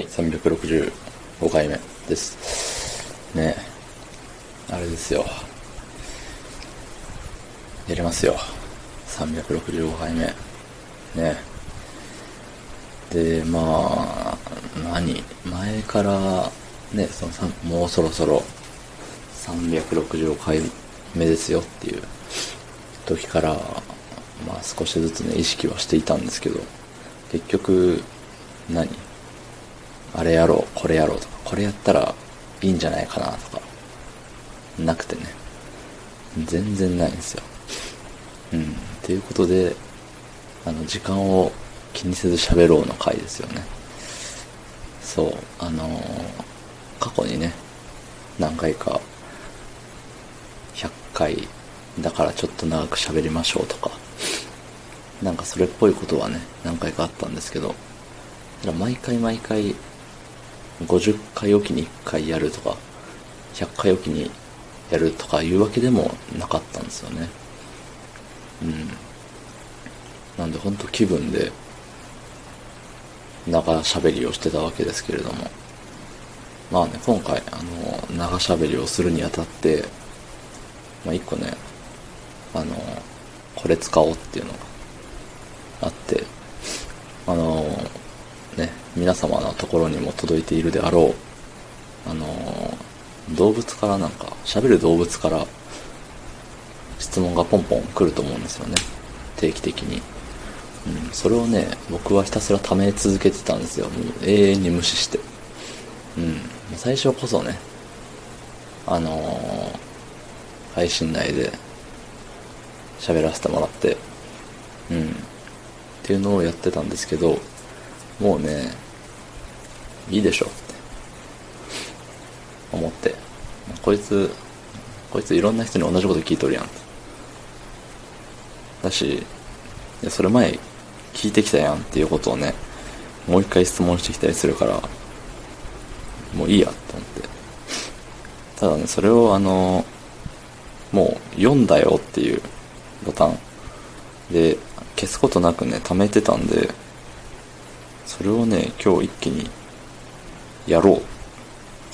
はい、365回目です。ねあれですよ。やりますよ。365回目。ねで、まあ、何？前から、ね、そのもうそろそろ365回目ですよっていう時から、まあ少しずつね、意識はしていたんですけど、結局、何？あれやろう、これやろうとか、これやったらいいんじゃないかなとか、なくてね。全然ないんですよ。うん。っていうことで、あの、時間を気にせず喋ろうの回ですよね。そう、あのー過去にね、何回か、100回だからちょっと長く喋りましょうとか、なんかそれっぽいことはね、何回かあったんですけど、ただ毎回毎回、50回おきに1回やるとか、100回おきにやるとかいうわけでもなかったんですよね。うん。なんでほんと気分で、長喋りをしてたわけですけれども。まあね、今回、あの、長喋りをするにあたって、まあ一個ね、あの、これ使おうっていうのがあって、あの、皆様のところにも届いているであろう、あの、動物からなんか、喋る動物から質問がポンポン来ると思うんですよね。定期的に。うん、それをね、僕はひたすら貯め続けてたんですよ。もう永遠に無視して。うん。最初こそね、あのー配信内で喋らせてもらって、うん。っていうのをやってたんですけど、もうね、いいでしょって思って、こいつ、こいついろんな人に同じこと聞いとるやん。だし、いやそれ前聞いてきたやんっていうことをね、もう一回質問してきたりするから、もういいやと思って。ただね、それをあの、もう読んだよっていうボタンで消すことなくね、貯めてたんで、それをね、今日一気にやろう。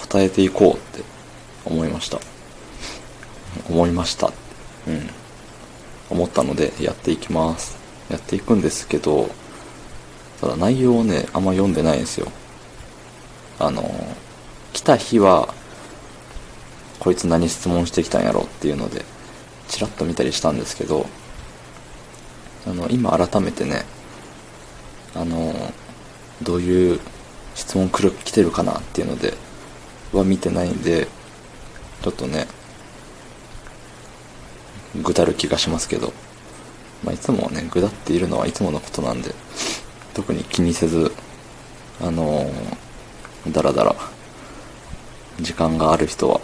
答えていこうって思いました。思いました。うん。思ったのでやっていきます。やっていくんですけど、ただ内容をね、あんま読んでないんですよ。あの、来た日は、こいつ何質問してきたんやろっていうので、チラッと見たりしたんですけど、あの、今改めてね、あの、どういう質問来る、来てるかなっていうので、は見てないんで、ちょっとね、ぐだる気がしますけど、まあ、いつもね、ぐだっているのはいつものことなんで、特に気にせず、あのーだらだら、時間がある人は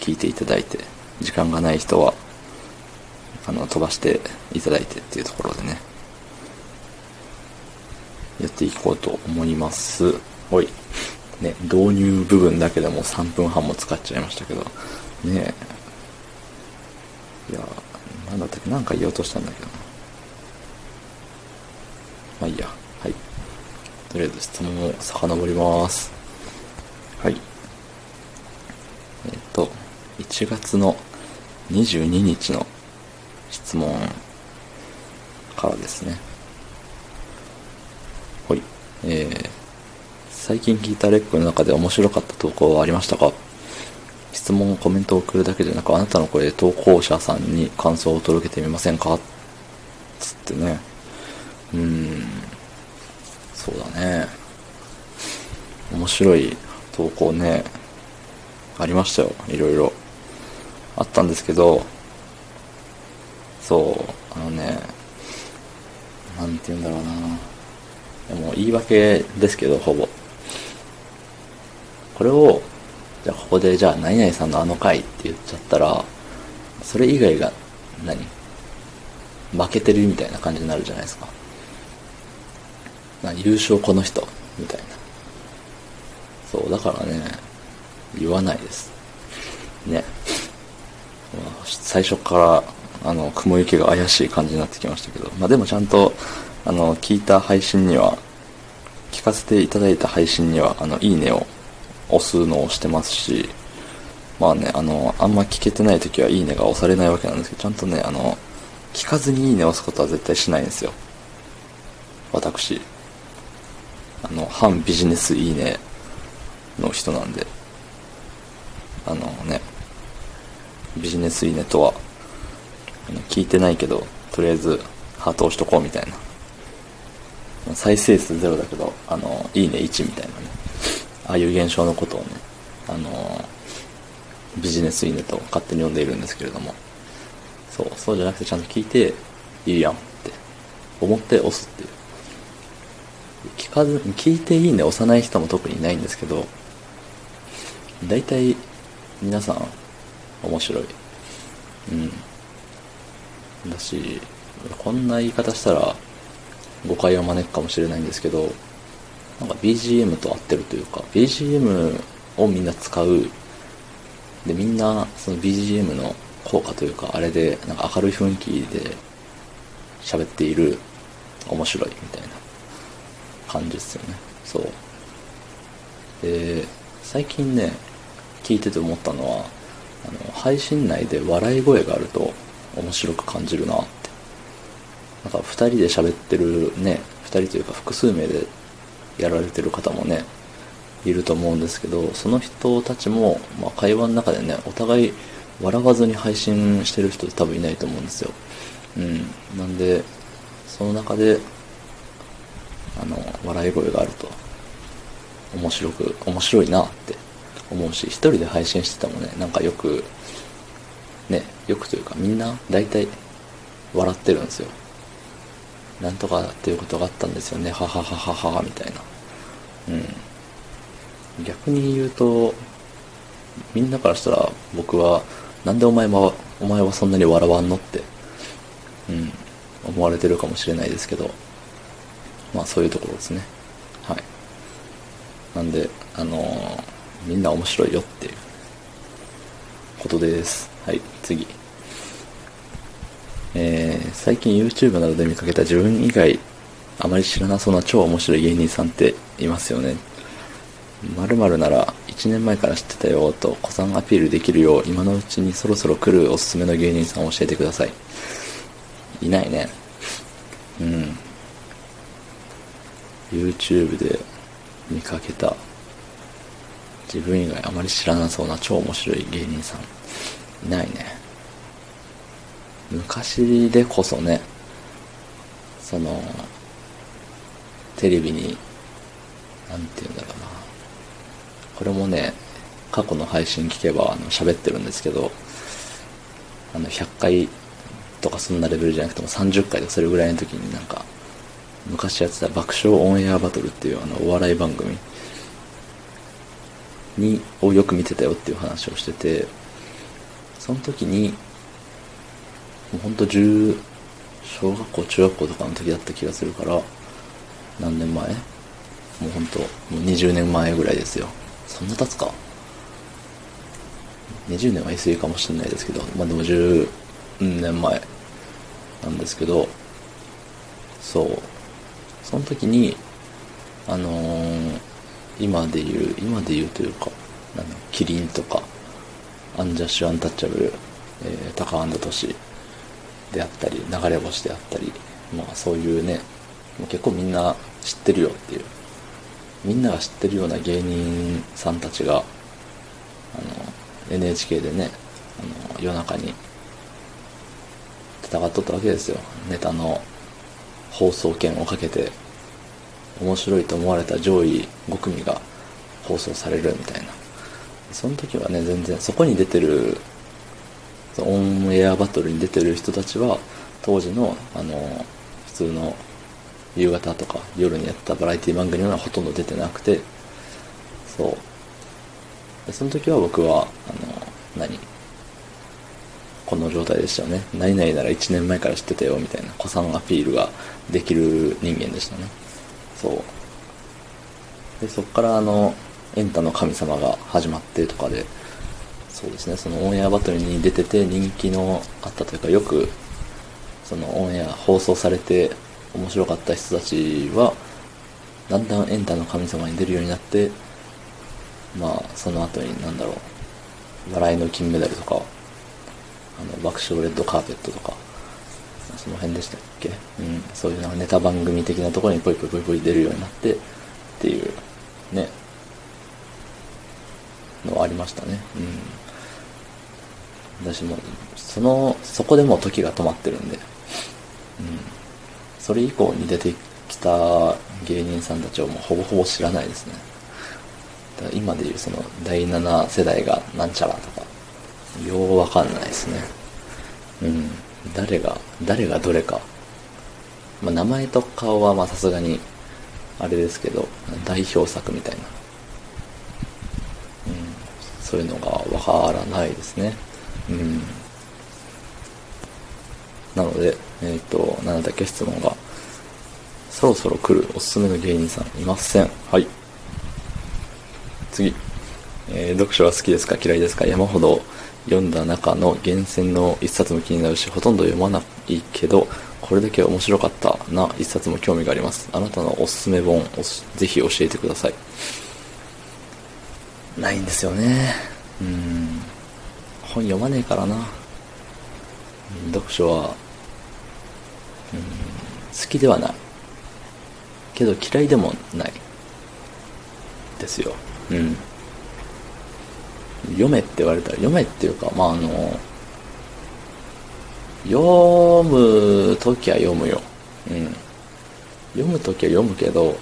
聞いていただいて、時間がない人は、あの、飛ばしていただいてっていうところでね、やっていこうと思います。おい。ね、導入部分だけでも3分半も使っちゃいましたけど、ねえ。いや、なんだったっけ？なんか言おうとしたんだけどな。まあいいや。はい。とりあえず質問を遡ります。はい。えっ、と、1月の22日の質問からですね。ほい。えー、最近聞いたレックの中で面白かった投稿はありましたか？質問、コメントを送るだけでなく、あなたの声で投稿者さんに感想を届けてみませんか？つってね。うーん。そうだね。面白い投稿ね、ありましたよ。いろいろ。あったんですけど、そう、あのね、なんて言うんだろうな。でも言い訳ですけど、ほぼ。これを、じゃあここで、じゃあ何々さんのあの回って言っちゃったら、それ以外が何、負けてるみたいな感じになるじゃないですか。な優勝この人、みたいな。そう、だからね、言わないです。ね。最初から、あの、雲行きが怪しい感じになってきましたけど、まあでもちゃんと、あの、聞いた配信には、聞かせていただいた配信には、あの、いいねを押すのをしてますし、まあね、あの、あんま聞けてない時はいいねが押されないわけなんですけど、ちゃんとね、あの、聞かずにいいねを押すことは絶対しないんですよ。私。あの、反ビジネスいいねの人なんで。あのね、ビジネスいいねとは、聞いてないけど、とりあえずハート押しとこうみたいな。再生数ゼロだけど、あの、いいね1みたいなね。ああいう現象のことをね、あの、ビジネスいいねと勝手に呼んでいるんですけれども。そう、そうじゃなくてちゃんと聞いて、いいやんって思って押すっていう。聞かず、聞いていいね押さない人も特にいないんですけど、大体皆さん面白い。うん。だし、こんな言い方したら誤解を招くかもしれないんですけど、なんか BGM と合ってるというか、BGM をみんな使う。で、みんなその BGM の効果というか、あれで、なんか明るい雰囲気で喋っている面白いみたいな感じですよね。そう。で、最近ね、聞いてて思ったのは、あの、配信内で笑い声があると面白く感じるなって。なんか二人で喋ってるね、二人というか複数名でやられてる方もね、いると思うんですけど、その人たちも、まあ、会話の中でね、お互い笑わずに配信してる人って多分いないと思うんですよ。うん。なんで、その中で、あの、笑い声があると、面白く、面白いなって思うし、一人で配信しててもね、なんかよく、ね、よくというかみんな大体笑ってるんですよ。なんとかっていうことがあったんですよね、ははははは、みたいな。うん。逆に言うと、みんなからしたら僕は、なんでお前は、お前はそんなに笑わんのって、うん、思われてるかもしれないですけど、まあそういうところですね。はい。なんで、あのー、みんな面白いよっていうことです。はい、次。えー、最近 YouTube などで見かけた自分以外あまり知らなそうな超面白い芸人さんっていますよね。〇〇なら1年前から知ってたよと子さんアピールできるよう今のうちにそろそろ来るおすすめの芸人さんを教えてください。いないね。うん。YouTube で見かけた自分以外あまり知らなそうな超面白い芸人さんいないね昔でこそねそのテレビに何て言うんだろうな。これもね過去の配信聞けばあの喋ってるんですけどあの100回とかそんなレベルじゃなくても30回とかそれぐらいの時になんか昔やってた爆笑オンエアバトルっていうあのお笑い番組にをよく見てたよっていう話をしててその時にうほんと10小学校中学校とかの時だった気がするから何年前？もうほんともう20年前ぐらいですよ。そんな経つか？20年は言い過ぎかもしれないですけどまあでも10年前なんですけどそう。その時にあのー、今で言う今で言うというかなんキリンとかアンジャッシュアンタッチャブル、えー、タカアンドトシであったり流れ星であったりまあそういうね結構みんな知ってるよっていう。みんなが知ってるような芸人さんたちがあの NHK でねあの夜中に戦っとったわけですよ。ネタの放送権をかけて面白いと思われた上位5組が放送されるみたいな。その時はね全然そこに出てるオンエアバトルに出てる人たちは当時のあの普通の夕方とか夜にやったバラエティ番組にはほとんど出てなくてそう。でその時は僕はあの何？この状態でしたよね。何々なら1年前から知ってたよみたいな子さんアピールができる人間でしたね。そう。でそっからあのエンタの神様が始まってとかでそうですねそのオンエアバトルに出てて人気のあったというかよくそのオンエア放送されて面白かった人たちはだんだんエンタの神様に出るようになって、まあ、その後に、なんだろう、笑いの金メダルとか、あの、爆笑レッドカーペットとか、その辺でしたっけ？うん、そういうなんかネタ番組的なところにポイポイポイポイ出るようになって、っていう、ね、のありましたね。うん。私も、その、そこでもう時が止まってるんで、うん。それ以降に出てきた芸人さんたちをもうほぼほぼ知らないですね。だ今でいうその第7世代がなんちゃらとか、ようわかんないですね。うん。誰が、誰がどれか。まあ、名前と顔はまあさすがに、あれですけど、代表作みたいな。うん。そういうのがわからないですね。うん。なので、えっ、ー、と、なんだっけ質問が。そろそろ来るおすすめの芸人さんいません。はい。次。えー、読書は好きですか？嫌いですか？山ほど読んだ中の厳選の一冊も気になるし、ほとんど読まないけど、これだけ面白かったな一冊も興味があります。あなたのおすすめ本、ぜひ教えてください。ないんですよね。うん。本読まねえからな。読書は、うん、好きではない。けど嫌いでもない。ですよ。うん。読めって言われたら、読めっていうか、まあ、あの、読むときは読むよ。うん。読むときは読むけど、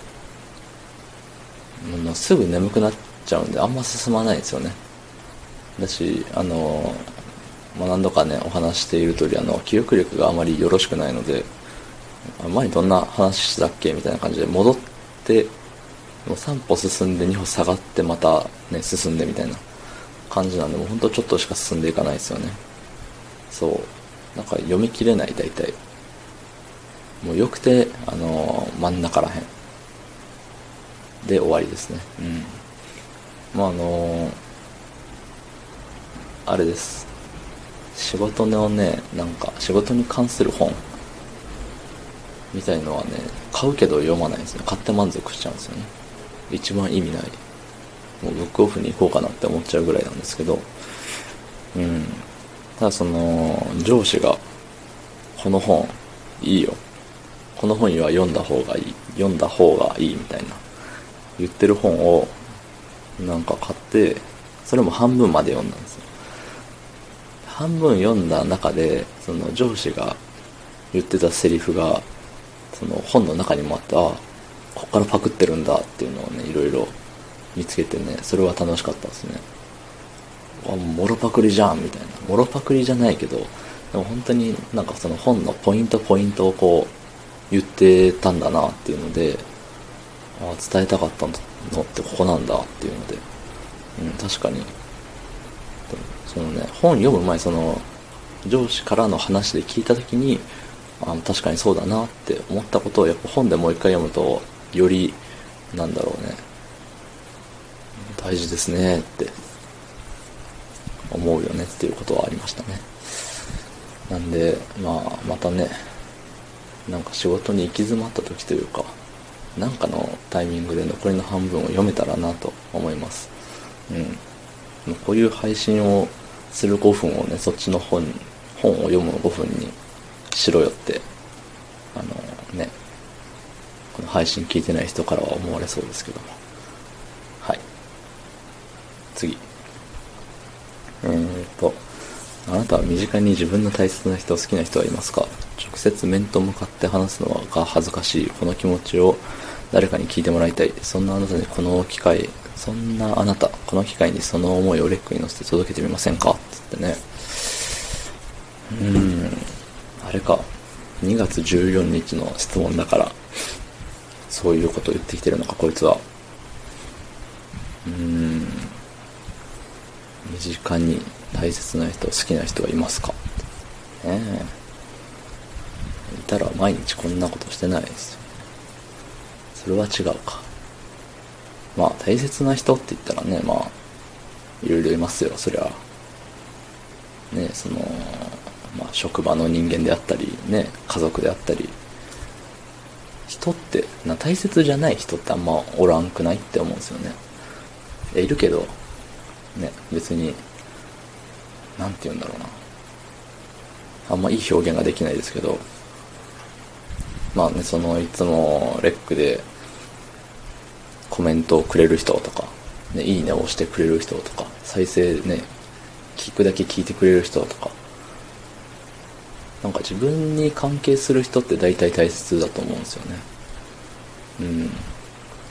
もうすぐ眠くなっちゃうんで、あんま進まないですよね。だし、あの、まあ、何度かね、お話している通り、あの、記憶力があまりよろしくないので、前にどんな話したっけみたいな感じで戻って、もう3歩進んで2歩下がってまたね、進んでみたいな。感じなんで、もうほんとちょっとしか進んでいかないですよね。そう。なんか読み切れない、大体。もうよくて、あのー、真ん中らへん。で終わりですね。うん。まあ、あのー、あれです。仕事のね、なんか、仕事に関する本みたいのはね、買うけど読まないんですね。買って満足しちゃうんですよね。一番意味ないもうブックオフに行こうかなって思っちゃうぐらいなんですけど、うん。ただその、上司が、この本、いいよ。この本は読んだ方がいい。読んだ方がいいみたいな。言ってる本を、なんか買って、それも半分まで読んだんですよ。半分読んだ中で、その上司が言ってたセリフが、その本の中にもあった、こっからパクってるんだっていうのをね、いろいろ見つけてね、それは楽しかったですね。あ、もろパクリじゃんみたいな。もろパクリじゃないけど、でも本当になんかその本のポイントポイントをこう言ってたんだなっていうので、あ、伝えたかったのってここなんだっていうので、うん、確かに。そのね、本読む前その上司からの話で聞いた時に、あ確かにそうだなって思ったことをやっぱ本でもう一回読むと、より、なんだろうね、大事ですねって思うよねっていうことはありましたね。なんでまあまたねなんか仕事に行き詰まった時というかなんかのタイミングで残りの半分を読めたらなと思います。うん。こういう配信をする5分をねそっちの本本を読む5分にしろよってあのねこの配信聞いてない人からは思われそうですけどもはい次。えーと、あなたは身近に自分の大切な人、好きな人はいますか？直接面と向かって話すのが恥ずかしい。この気持ちを誰かに聞いてもらいたい。そんなあなたにこの機会、そんなあなた、この機会にその思いをレックに乗せて届けてみませんか？つってね。うん、あれか。2月14日の質問だから、そういうことを言ってきてるのか、こいつは。うーん。身近に大切な人、好きな人はいますか？ねえ。いたら毎日こんなことしてないですよ。それは違うか。まあ、大切な人って言ったらね、まあ、いろいろいますよ、そりゃ。ねその、まあ、職場の人間であったり、ね、家族であったり、人ってな大切じゃない人ってあんまおらんくないって思うんですよね。いいるけどね別になんて言うんだろうな。あんまいい表現ができないですけど。まあねそのいつもレックでコメントをくれる人とか、ね、いいねを押してくれる人とか再生ね聞くだけ聞いてくれる人とかなんか自分に関係する人って大体大切だと思うんですよね。うん。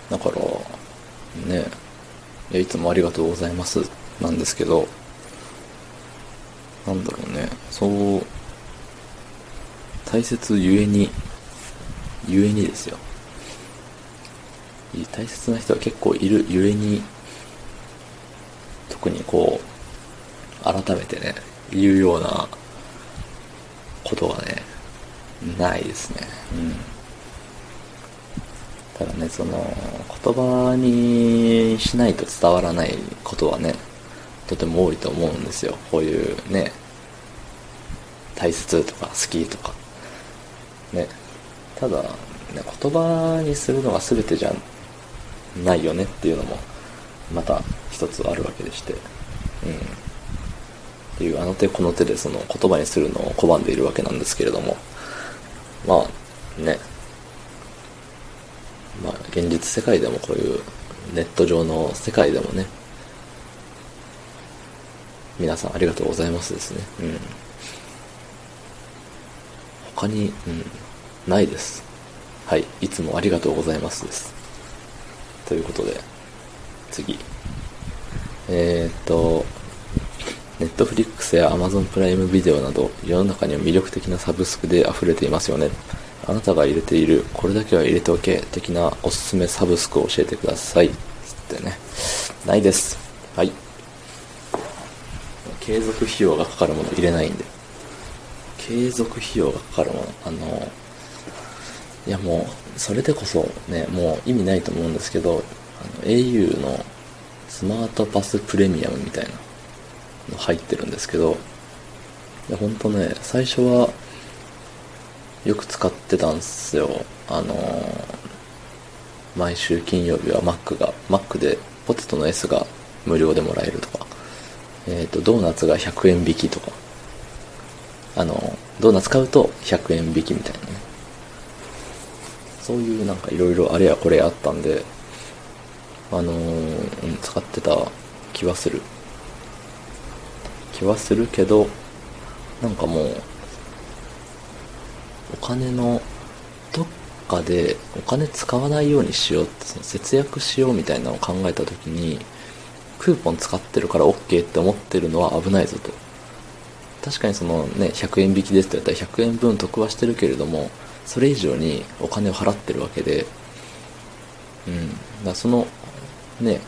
だからねいやいつもありがとうございますなんですけどなんだろうねそう大切ゆえにゆえにですよ。大切な人は結構いるゆえに特にこう改めてね言うようなことがねないですね。うん。ただねその言葉にしないと伝わらないことはねとても多いと思うんですよ。こういうね大切とか好きとか。ね。ただ、ね、言葉にするのが全てじゃないよねっていうのもまた一つあるわけでして。うん。っていうあの手この手でその言葉にするのを拒んでいるわけなんですけれども。まあね。まあ現実世界でもこういうネット上の世界でもね。皆さんありがとうございますですね。うん。他に、うん、ないです。はい。いつもありがとうございますです。ということで次。えー、っとネットフリックスや Amazon プライムビデオなど世の中には魅力的なサブスクで溢れていますよね。あなたが入れているこれだけは入れておけ的なおすすめサブスクを教えてください。つってね。ないです。はい。継続費用がかかるもの入れないんで。継続費用がかかるもの。あのいやもうそれでこそねもう意味ないと思うんですけどあの au のスマートパスプレミアムみたいなの入ってるんですけどいや本当ね最初はよく使ってたんですよ。あの毎週金曜日は Mac が Mac でポテトの S が無料でもらえるとか。えっ、ー、とドーナツが100円引きとか。あのドーナツ買うと100円引きみたいなね。そういうなんかいろいろあれやこれやあったんであのー、うん、使ってた気はする。気はするけどなんかもうお金のどっかでお金使わないようにしようってその節約しようみたいなのを考えた時にクーポン使ってるから OK って思ってるのは危ないぞと。確かにそのね100円引きですって言ったら100円分得はしてるけれどもそれ以上にお金を払ってるわけでうん。だそのね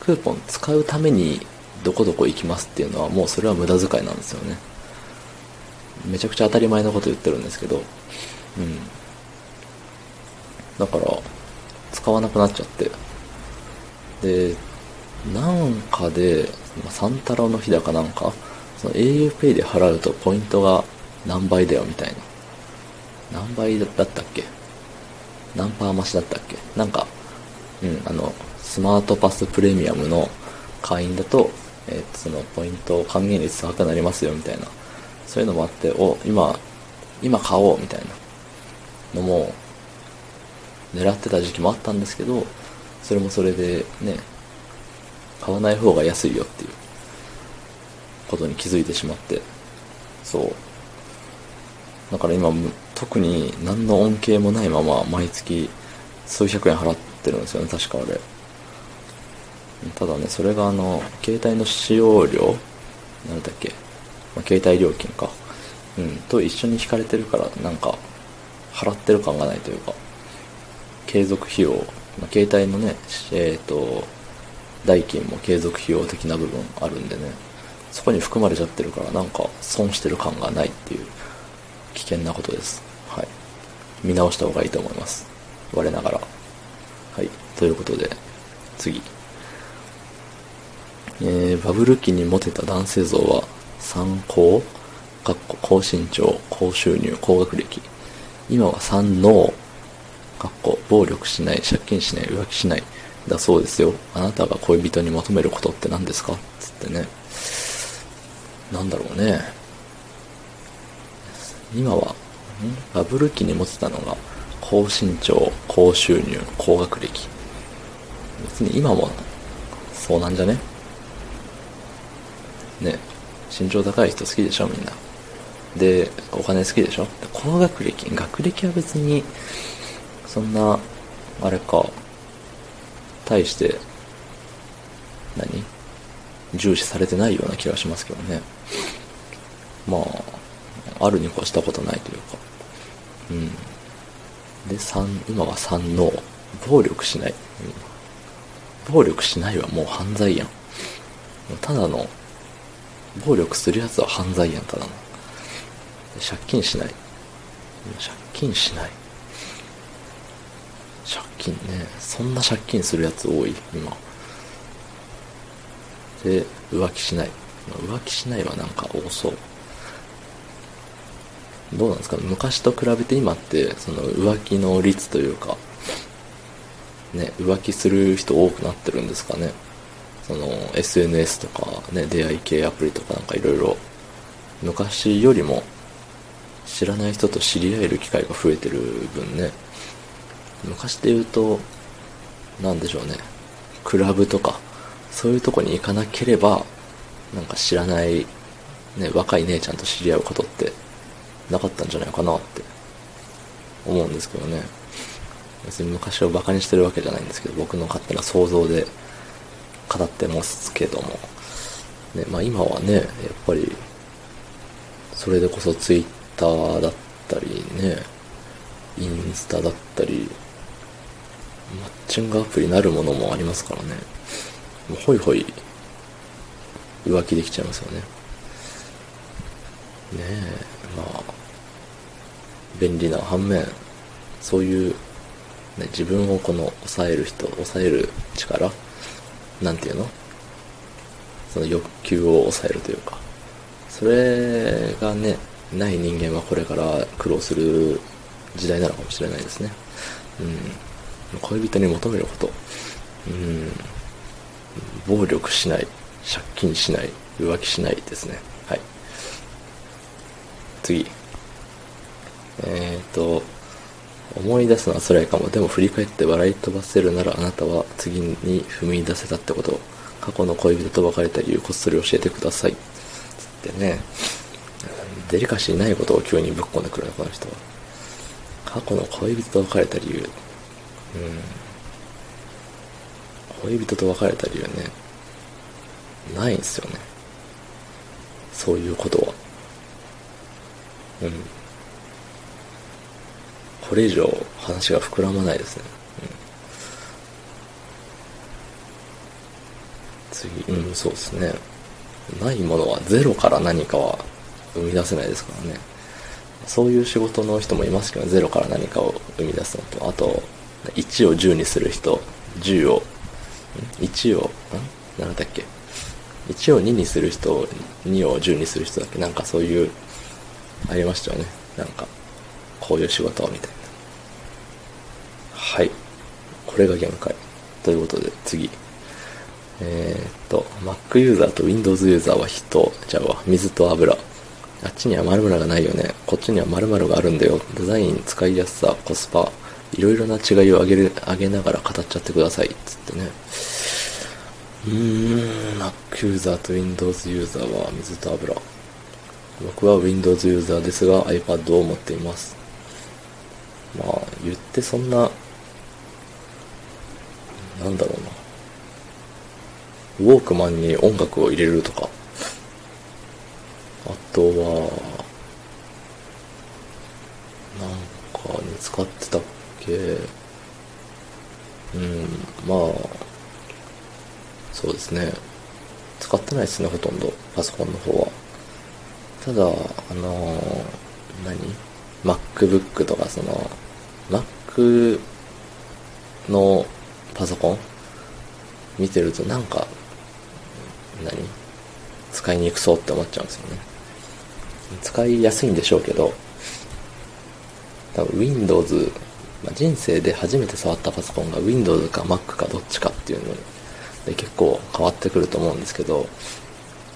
クーポン使うためにどこどこ行きますっていうのはもうそれは無駄遣いなんですよね。めちゃくちゃ当たり前のこと言ってるんですけどうん。だから使わなくなっちゃって。でなんかでサンタロの日だかなんかその auPay で払うとポイントが何倍だよみたいな。何倍だったっけ？何パー増しだったっけ？なんかうんあのスマートパスプレミアムの会員だとえー、とそのポイント還元率高くなりますよみたいな。そういうのもあってお今今買おうみたいな。のも狙ってた時期もあったんですけどそれもそれでね買わない方が安いよっていう。ことに気づいてしまって。そう。だから今特に何の恩恵もないまま毎月数百円払ってるんですよね確かあれ。ただねそれがあの携帯の使用料なんだっけ、まあ、携帯料金か。うんと一緒に引かれてるからなんか払ってる感がないというか継続費用、まあ、携帯のねえっ、ー、と代金も継続費用的な部分あるんでねそこに含まれちゃってるからなんか損してる感がないっていう危険なことです。見直した方がいいと思います我ながらはいということで次えー、バブル期にモテた男性像は参考かっこ高身長高収入高学歴今は三能かっこ暴力しない、借金しない、浮気しない。だそうですよ。あなたが恋人に求めることって何ですか？つってね。なんだろうね。今は、バブル期に持ってたのが、高身長、高収入、高学歴。別に今も、そうなんじゃね？ね。身長高い人好きでしょみんな。で、お金好きでしょ？高学歴。学歴は別に、そんな、あれか、対して、何？重視されてないような気がしますけどね。まあ、あるに越したことないというか。うん。で、3、今は3の、暴力しない。うん、暴力しないはもう犯罪やん。ただの、暴力するやつは犯罪やん、ただの。借金しない。借金しない。借金ね。そんな借金するやつ多い、今。で、浮気しない。浮気しないはなんか多そう。どうなんですか？昔と比べて今って、その浮気の率というか、ね、浮気する人多くなってるんですかね？その SNS とかね、出会い系アプリとかなんかいろいろ。昔よりも知らない人と知り合える機会が増えてる分ね、昔で言うと、なんでしょうね、クラブとか、そういうとこに行かなければ、なんか知らない、ね、若い姉ちゃんと知り合うことってなかったんじゃないかなって思うんですけどね。別に昔を馬鹿にしてるわけじゃないんですけど、僕の勝手な想像で語ってますけども。ね、まあ今はね、やっぱり、それでこそツイッターだったりね、インスタだったり、マッチングアプリなるものもありますからね。もうホイホイ浮気できちゃいますよね。ねえ、まあ、便利な反面、そういう、ね、自分をこの抑える人、抑える力なんていうの？その欲求を抑えるというか、それがね、ない人間はこれから苦労する時代なのかもしれないですね。うん。恋人に求めること。うん。暴力しない。借金しない。浮気しないですね。はい。次。えっ、ー、と、思い出すのは辛いかも。でも振り返って笑い飛ばせるならあなたは次に踏み出せたってこと過去の恋人と別れた理由こっそり教えてください。つってね。デリカシーないことを急にぶっ込んでくるね、この人は。過去の恋人と別れた理由。うん。恋人と別れた理由ね。ないんすよね。そういうことは。うん。これ以上話が膨らまないですね。うん、次、うん、そうですね。ないものはゼロから何かは生み出せないですからね。そういう仕事の人もいますけど、ゼロから何かを生み出すのと、あと、1を10にする人、10を、1を、ん何だっけ ?1 を2にする人、2を10にする人だっけなんかそういう、ありましたよね。なんか、こういう仕事みたいな。はい。これが限界。ということで、次。えー、っと、Mac ユーザーと Windows ユーザーは人、じゃあ水と油。あっちには〇〇がないよね。こっちには〇〇があるんだよ。デザイン、使いやすさ、コスパ、いろいろな違いを上げる、上げながら語っちゃってください。つってね。うーん、Mac ユーザーと Windows ユーザーは水と油。僕は Windows ユーザーですが iPad を持っています。まあ、言ってそんな、なんだろうな。ウォークマンに音楽を入れるとか、あとは、なんかに使ってたっけうん、まあ、そうですね。使ってないですね、ほとんど。パソコンの方は。ただ、あのー、何 ?MacBook とか、その、Mac のパソコン？見てるとなんか、何？使いにくそうって思っちゃうんですよね。使いやすいんでしょうけど、多分 Windows まあ、人生で初めて触ったパソコンが Windows か Mac かどっちかっていうので結構変わってくると思うんですけど、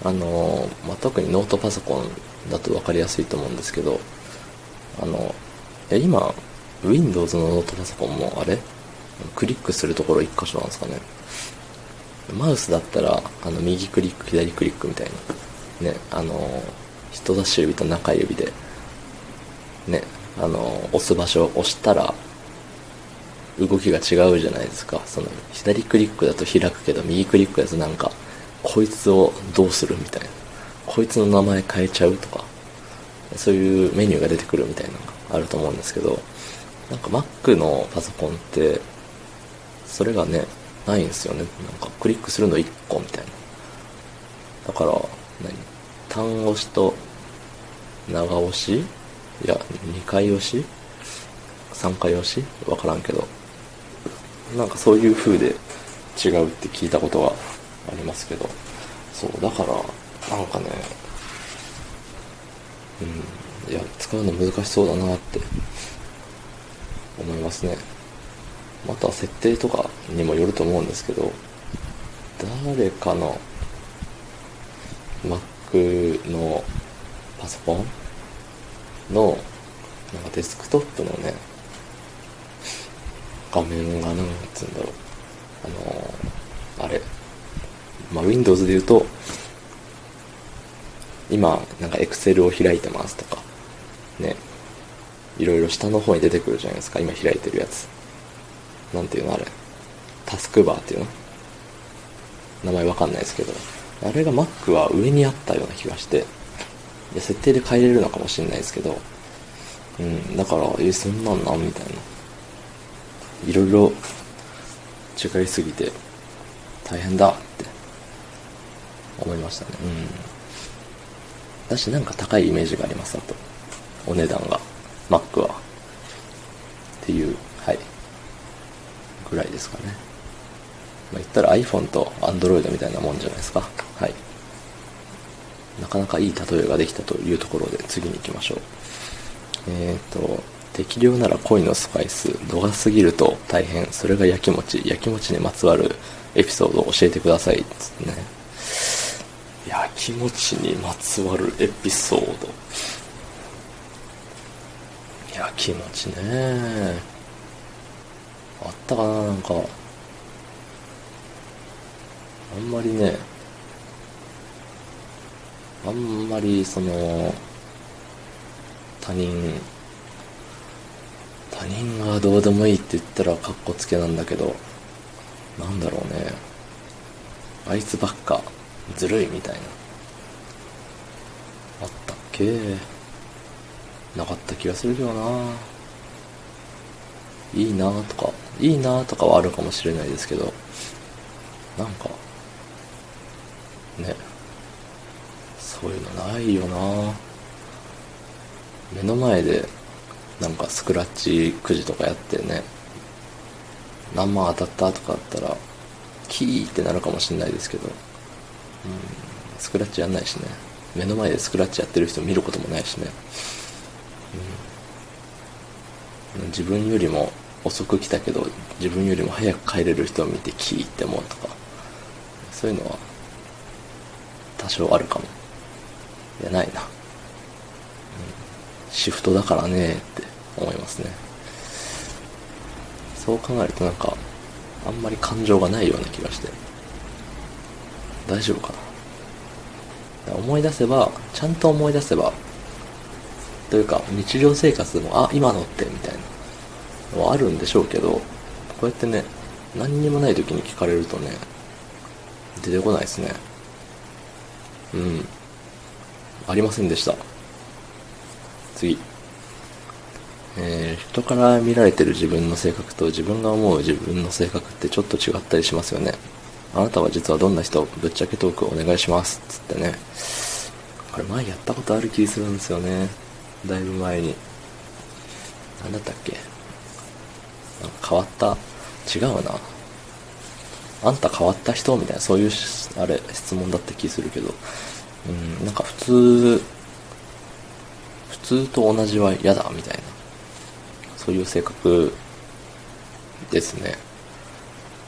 あの、まあ、特にノートパソコンだと分かりやすいと思うんですけど、あの、いや今、Windows のノートパソコンもあれ？クリックするところ1箇所なんですかね。マウスだったら、あの、右クリック、左クリックみたいな。ね、あの、人差し指と中指で、ね、あの、押す場所を押したら、動きが違うじゃないですか。その、左クリックだと開くけど、右クリックだとなんか、こいつをどうするみたいな。こいつの名前変えちゃうとか、そういうメニューが出てくるみたいなのがあると思うんですけど、なんか Mac のパソコンって、それがね、ないんですよね。なんかクリックするの1個みたいな。だから、何？単押しと長押し？いや、2回押し ?3 回押し？わからんけど。なんかそういう風で違うって聞いたことはありますけど。そう、だから、なんかね、うん、いや、使うの難しそうだなって思いますね。また設定とかにもよると思うんですけど、誰かの Mac のパソコンの、なんかデスクトップのね、画面がなんつうんだろう。あのー、あれ。まあ、Windows で言うと、今、なんか Excel を開いてますとか、ね。いろいろ下の方に出てくるじゃないですか。今開いてるやつ。なんていうのあれ。タスクバーっていうの？名前わかんないですけど。あれが Mac は上にあったような気がして。いや、設定で変えれるのかもしれないですけど。うん、だから、え、そんなんなんみたいな。いろいろ違いすぎて大変だって思いましたね。うん。だしなんか高いイメージがあります、あと。お値段が。Mac は。っていう、ぐらいですかね。まあ、言ったら iPhone と Android みたいなもんじゃないですか。はい。なかなかいい例えができたというところで次に行きましょう。えっ、ー、と、適量なら恋のスパイス、度が過ぎると大変、それが焼き餅、焼き餅にまつわるエピソードを教えてください、つってね。焼き餅にまつわるエピソード。焼き餅ねあったかななんか、あんまりね、あんまりその、他人、他人がどうでもいいって言ったらカッコつけなんだけど、なんだろうね。あいつばっかずるいみたいな。あったっけ？なかった気がするけどないいなとか、いいなとかはあるかもしれないですけど、なんか、ね、そういうのないよな。目の前でなんかスクラッチくじとかやってね何万当たったとかあったらキーってなるかもしんないですけど、うん、スクラッチやんないしね。目の前でスクラッチやってる人見ることもないしね、うん、自分よりも遅く来たけど自分よりも早く帰れる人を見てキーって思うとかそういうのは多少あるかも。いやないな、うん、シフトだからねって思いますね。そう考えるとなんかあんまり感情がないような気がして。大丈夫かな。思い出せばちゃんと思い出せばというか日常生活でもあ今のってみたいな。はあるんでしょうけどこうやってね何にもない時に聞かれるとね出てこないですねうんありませんでした次えー、人から見られてる自分の性格と自分が思う自分の性格ってちょっと違ったりしますよね。あなたは実はどんな人？ぶっちゃけトークお願いします。つってね。これ前やったことある気するんですよね。だいぶ前に。なんだったっけ？変わった？違うな。あんた変わった人？みたいな、そういう、あれ、質問だった気するけど。うん、なんか普通、普通と同じは嫌だ、みたいな。そういう性格ですね。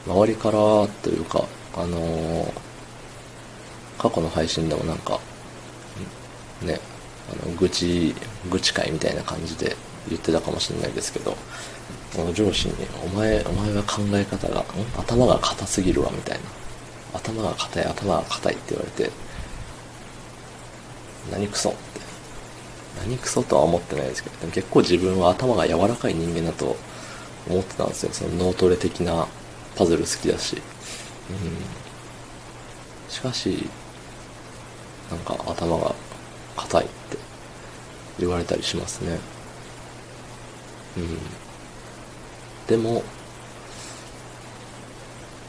周りからというか、あのー過去の配信でもなんか、ね、あの、愚痴、愚痴会みたいな感じで言ってたかもしれないですけど、この上司に、お前、お前は考え方が、頭が硬すぎるわ、みたいな。頭が硬い、頭が硬いって言われて、何クソって。何クソとは思ってないですけど、でも結構自分は頭が柔らかい人間だと思ってたんですよ。その脳トレ的なパズル好きだし。うん。しかし、なんか頭が硬いって言われたりしますね。うん。でも、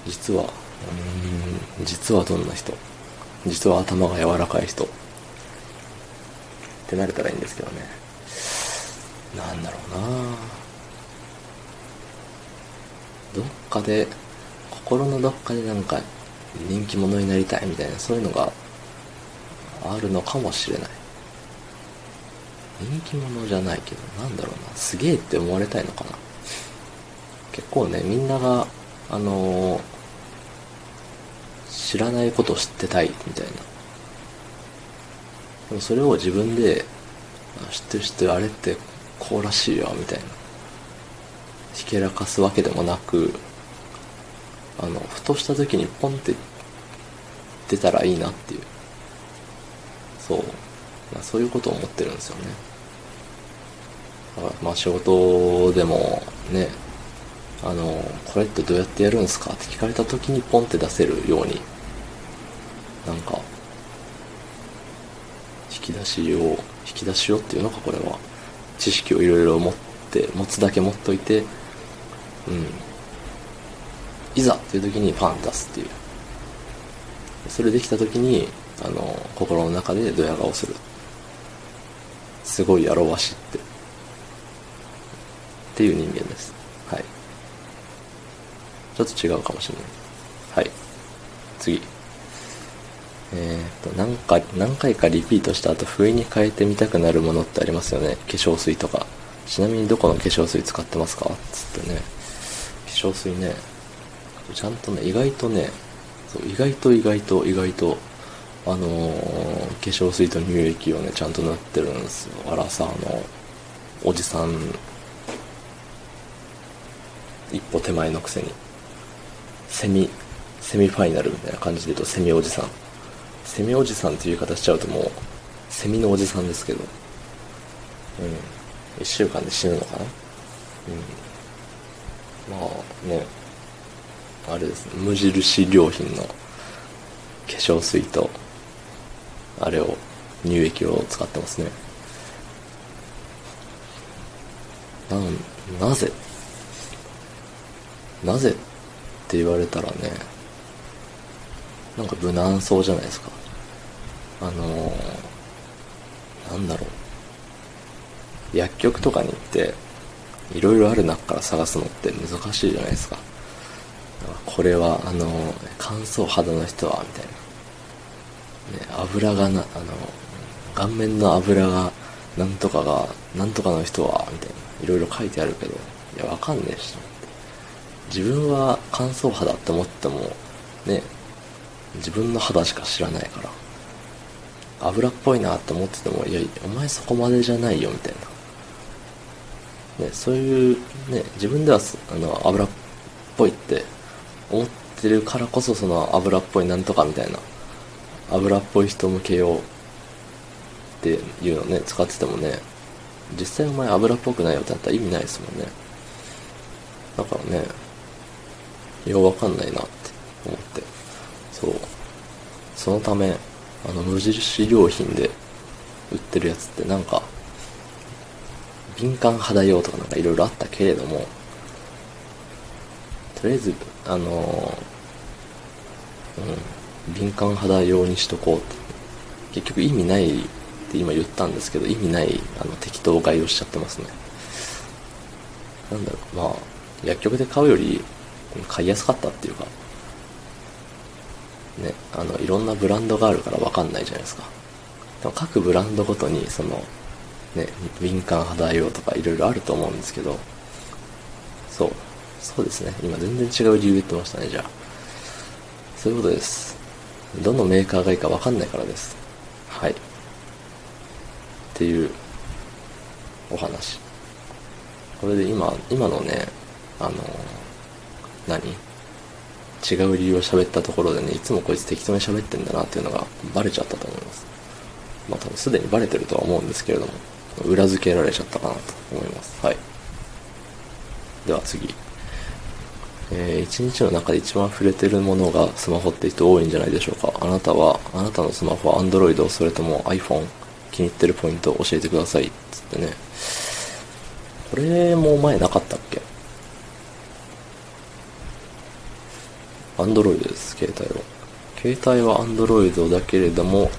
実は、うーん、実はどんな人？実は頭が柔らかい人ってなれたらいいんですけどね。なんだろうなどっかで、心のどっかでなんか人気者になりたいみたいな、そういうのがあるのかもしれない。人気者じゃないけど、なんだろうな、すげえって思われたいのかな。結構ね、みんなが、あのー知らないことを知ってたいみたいな。でもそれを自分で、知ってる知ってる、あれってこうらしいよ、みたいな。ひけらかすわけでもなく、あの、ふとした時にポンって出たらいいなっていう。そう。まあ、そういうことを思ってるんですよね。だからまあ仕事でもね、あの、これってどうやってやるんですか？って聞かれた時にポンって出せるように、なんか、引き出しを、引き出しをっていうのかこれは、知識をいろいろ持って、持つだけ持っといて、うん。いざっていう時にパン出すっていう。それできた時に、あの、心の中でドヤ顔する。すごいやろわしって。っていう人間です。ちょっと違うかもしれない。はい。次。えー、と、何回、何回かリピートした後、不意に変えてみたくなるものってありますよね。化粧水とか。ちなみにどこの化粧水使ってますか？つってね。化粧水ね。ちゃんとね、意外とね、そう意外と意外と意外と、あのー化粧水と乳液をね、ちゃんと塗ってるんですよ。あらさ、あの、おじさん、一歩手前のくせに。セミ、セミファイナルみたいな感じで言うと、セミおじさん。セミおじさんっていう言い方しちゃうともう、セミのおじさんですけど。うん。一週間で死ぬのかな？うん。まあね、あれですね、無印良品の化粧水と、あれを、乳液を使ってますね。なん、なぜ？なぜ？って言われたらね、なんか無難そうじゃないですか。あのー、なんだろう。薬局とかに行って、いろいろある中から探すのって難しいじゃないですか。これは、あのー、乾燥肌の人は、みたいな。ね、油がな、あの、顔面の油が、なんとかが、なんとかの人は、みたいな。いろいろ書いてあるけど、いや、わかんねえし、と。自分は乾燥肌って思っても、ね、自分の肌しか知らないから、油っぽいなって思ってても、いや、お前そこまでじゃないよ、みたいな。ね、そういう、ね、自分ではす、あの、油っぽいって思ってるからこそ、その油っぽいなんとかみたいな、油っぽい人向けようっていうのね、使っててもね、実際お前油っぽくないよってなったら意味ないですもんね。だからね、ようわかんないなって思って。そう。そのため、あの、無印良品で売ってるやつってなんか、敏感肌用とかなんかいろいろあったけれども、とりあえず、あのうん、敏感肌用にしとこうって。結局意味ないって今言ったんですけど、意味ない、あの、適当買いをしちゃってますね。なんだろう、まあ、薬局で買うより、買いやすかったっていうか、ね、あの、いろんなブランドがあるからわかんないじゃないですか。でも各ブランドごとに、その、ね、敏感肌用とかいろいろあると思うんですけど、そう。そうですね。今全然違う理由言ってましたね、じゃあ。そういうことです。どのメーカーがいいかわかんないからです。はい。っていうお話。これで今、今のね、あの、何？違う理由を喋ったところでね、いつもこいつ適当に喋ってんだなっていうのがバレちゃったと思います。まあ多分すでにバレてるとは思うんですけれども、裏付けられちゃったかなと思います。はい。では次。えー、一日の中で一番触れてるものがスマホって人多いんじゃないでしょうか。あなたは、あなたのスマホは Android それとも iPhone 気に入ってるポイントを教えてください。つってね。これも前なかったっけ？アンドロイドです、携帯は。携帯はアンドロイドだけれども、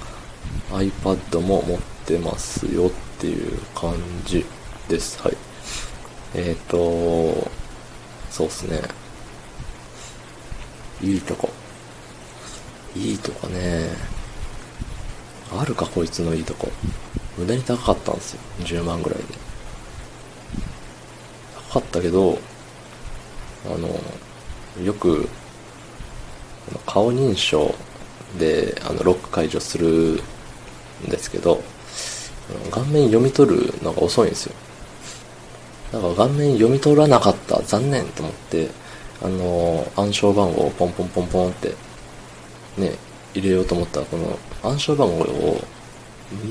iPad も持ってますよっていう感じです。はい。えっ、ー、と、そうっすね。いいとこ。いいとこね。あるか、こいつのいいとこ。無駄に高かったんですよ。10万ぐらいで。高かったけど、あの、よく、顔認証で、あの、ロック解除するんですけど、顔面読み取るのが遅いんですよ。だから顔面読み取らなかった。残念と思って、あの、暗証番号をポンポンポンポンって、ね、入れようと思ったら、この暗証番号を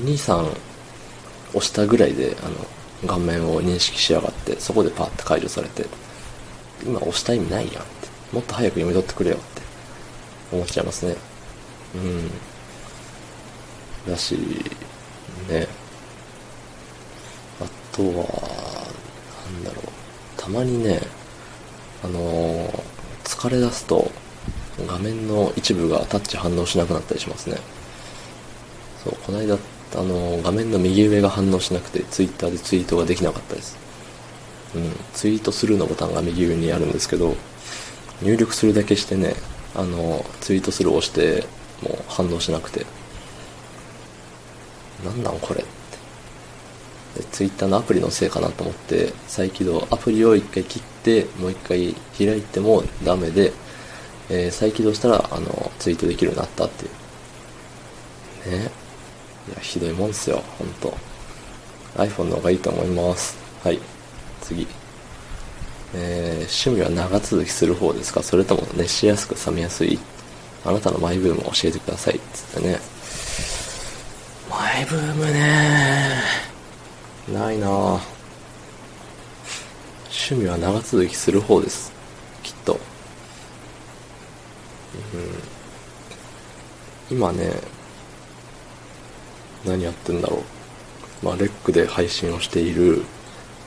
2、3押したぐらいで、あの、顔面を認識しやがって、そこでパーって解除されて、今押した意味ないやんって。もっと早く読み取ってくれよ思っちゃいますね。うん。だし、ね。あとは、なんだろう。たまにね、あのー、疲れ出すと画面の一部がタッチ反応しなくなったりしますね。そう、この間、あのー、画面の右上が反応しなくて、ツイッターでツイートができなかったです。うん、ツイートするのボタンが右上にあるんですけど、入力するだけしてね、あの、ツイートする押して、もう反応しなくて、なんなんこれって。ツイッターのアプリのせいかなと思って再起動アプリを一回切ってもう一回開いてもダメで、えー、再起動したらあのツイートできるようになったっていう。ね。いやひどいもんっすよほんと。iPhone の方がいいと思います。はい。次。えー、趣味は長続きする方ですか？それとも熱しやすく冷めやすい？あなたのマイブームを教えてくださいつってね。マイブームね。ないな。趣味は長続きする方です。きっと。うん、今ね、何やってんだろう。まあ、レックで配信をしている、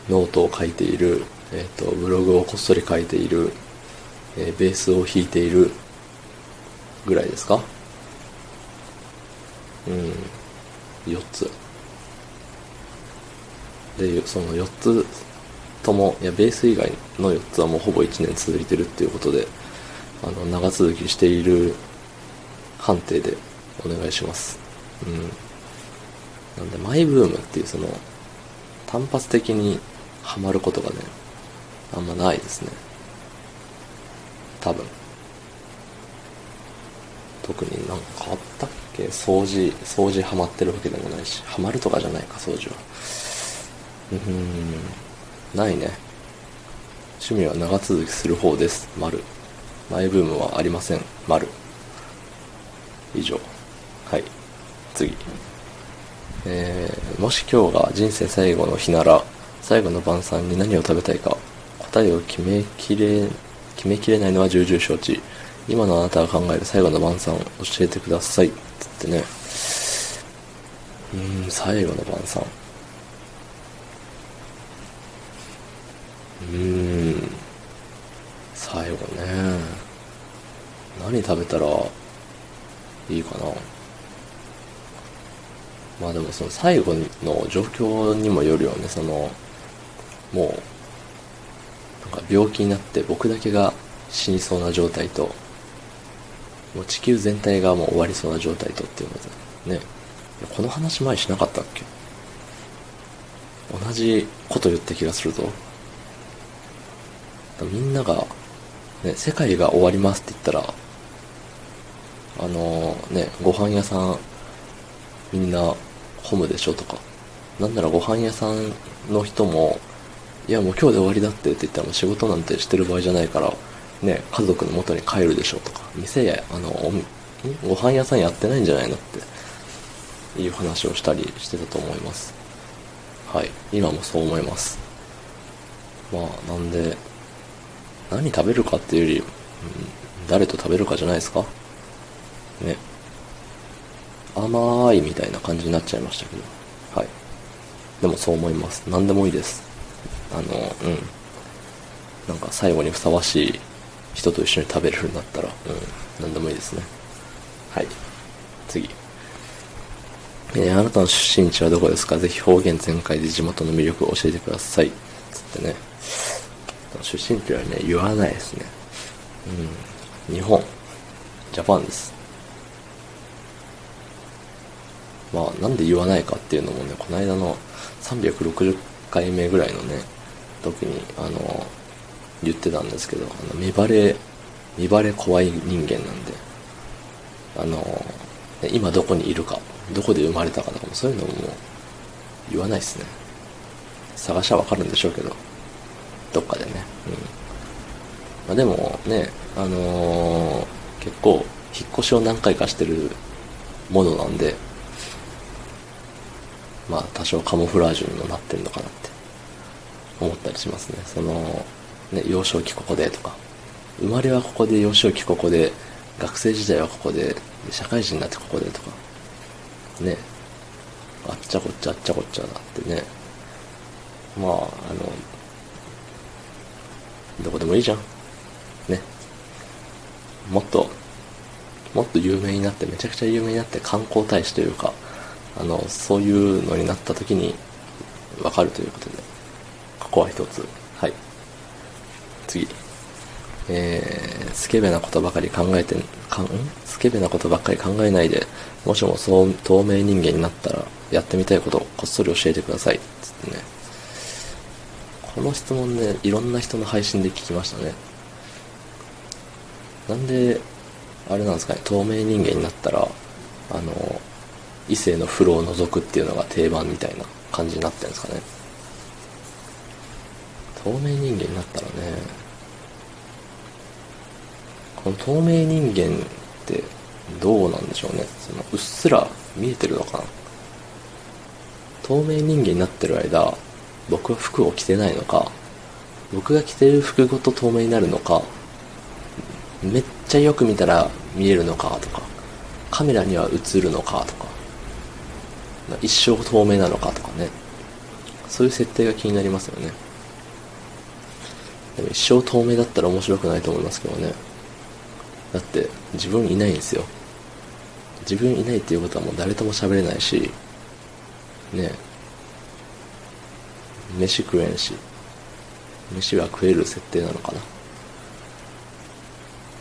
ノートを書いている、えっ、ー、と、ブログをこっそり書いている、えー、ベースを弾いている、ぐらいですか？うん、4つ。でその4つともいやベース以外の4つはもうほぼ1年続いてるっていうことであの長続きしている判定でお願いします。うん。なんでマイブームっていうその単発的にハマることがねあんまないですね。多分。特になんかあったっけ？掃除掃除ハマってるわけでもないし。ハマるとかじゃないか掃除は。うん。ないね。趣味は長続きする方です。丸。マイブームはありません。丸。以上。はい。次。えー、もし今日が人生最後の日なら最後の晩餐に何を食べたいか答えを決めきれ決めきれないのは重々承知。今のあなたが考える最後の晩餐教えてください。つってね。うん最後の晩餐。うん最後ね。何食べたらいいかな。まあでもその最後の状況にもよるよね。そのもうか病気になって僕だけが死にそうな状態ともう地球全体がもう終わりそうな状態とっていうのでね。この話前しなかったっけ？同じこと言った気がするぞ。みんなが、ね、世界が終わりますって言ったら、あのね、ご飯屋さん、みんな、ホムでしょとか、なんならご飯屋さんの人も、いやもう今日で終わりだってって言ったらも仕事なんてしてる場合じゃないから、ね、家族の元に帰るでしょとか、店や、あの、ご飯屋さんやってないんじゃないのっていう話をしたりしてたと思います。はい。今もそう思います。まあ、なんで、何食べるかっていうより、うん、誰と食べるかじゃないですかね。甘いみたいな感じになっちゃいましたけど。はい。でもそう思います。何でもいいです。あの、うん。なんか最後にふさわしい人と一緒に食べれるんだったら、うん、何でもいいですね。はい。次。えー、あなたの出身地はどこですか？ぜひ方言全開で地元の魅力を教えてください。つってね。出身地はね、言わないですね。うん。日本。ジャパンです。まあ、なんで言わないかっていうのもね、この間の360回目ぐらいのね、時に、あの、言ってたんですけど、あの、見バレ、見バレ怖い人間なんで、あの、今どこにいるか、どこで生まれたかとかもそういうのも言わないですね。探しゃわかるんでしょうけど、どっかでね。うん。まあ、でもね、あのー、結構、引っ越しを何回かしてるものなんで、まあ多少カモフラージュにもなってんのかな思ったりしますね。その、ね、幼少期ここでとか、生まれはここで、幼少期ここで、学生時代はここで、社会人になってここでとか、ね、あっちゃこっちゃあっちゃこっちゃなってね、まあ、あの、どこでもいいじゃん。ね。もっと、もっと有名になって、めちゃくちゃ有名になって観光大使というか、あの、そういうのになった時にわかるということで、ここは一つ。はい。次。えー、スケベなことばかり考えて、かんスケベなことばっかり考えないで、もしもそう透明人間になったら、やってみたいことをこっそり教えてください。つってね。この質問ね、いろんな人の配信で聞きましたね。なんで、あれなんですかね、透明人間になったら、あの、異性の風呂を覗くっていうのが定番みたいな感じになってるんですかね。透明人間になったらね、この透明人間ってどうなんでしょうね。そのうっすら見えてるのかな。透明人間になってる間、僕は服を着てないのか、僕が着てる服ごと透明になるのか、めっちゃよく見たら見えるのかとか、カメラには映るのかとか、一生透明なのかとかね。そういう設定が気になりますよね。でも一生透明だったら面白くないと思いますけどね。だって自分いないんですよ。自分いないっていうことはもう誰とも喋れないし、ね飯食えんし、飯は食える設定なのかな。っ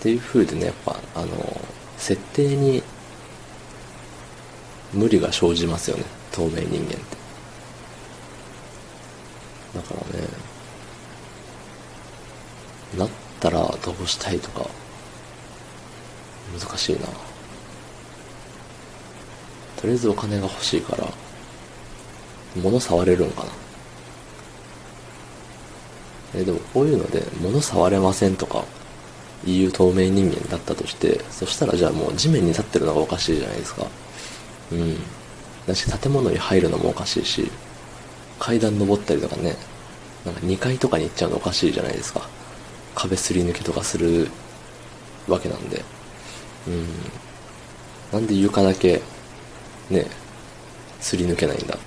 ていう風でね、やっぱ、あの、設定に無理が生じますよね透明人間ってだからねなったらどうしたいとか難しいなとりあえずお金が欲しいから物触れるんかなえでもこういうので物触れませんとかいう透明人間だったとしてそしたらじゃあもう地面に立ってるのがおかしいじゃないですかうん。だし、建物に入るのもおかしいし、階段登ったりとかね、なんか2階とかに行っちゃうのおかしいじゃないですか。壁すり抜けとかするわけなんで。うん。なんで床だけ、ね、すり抜けないんだっ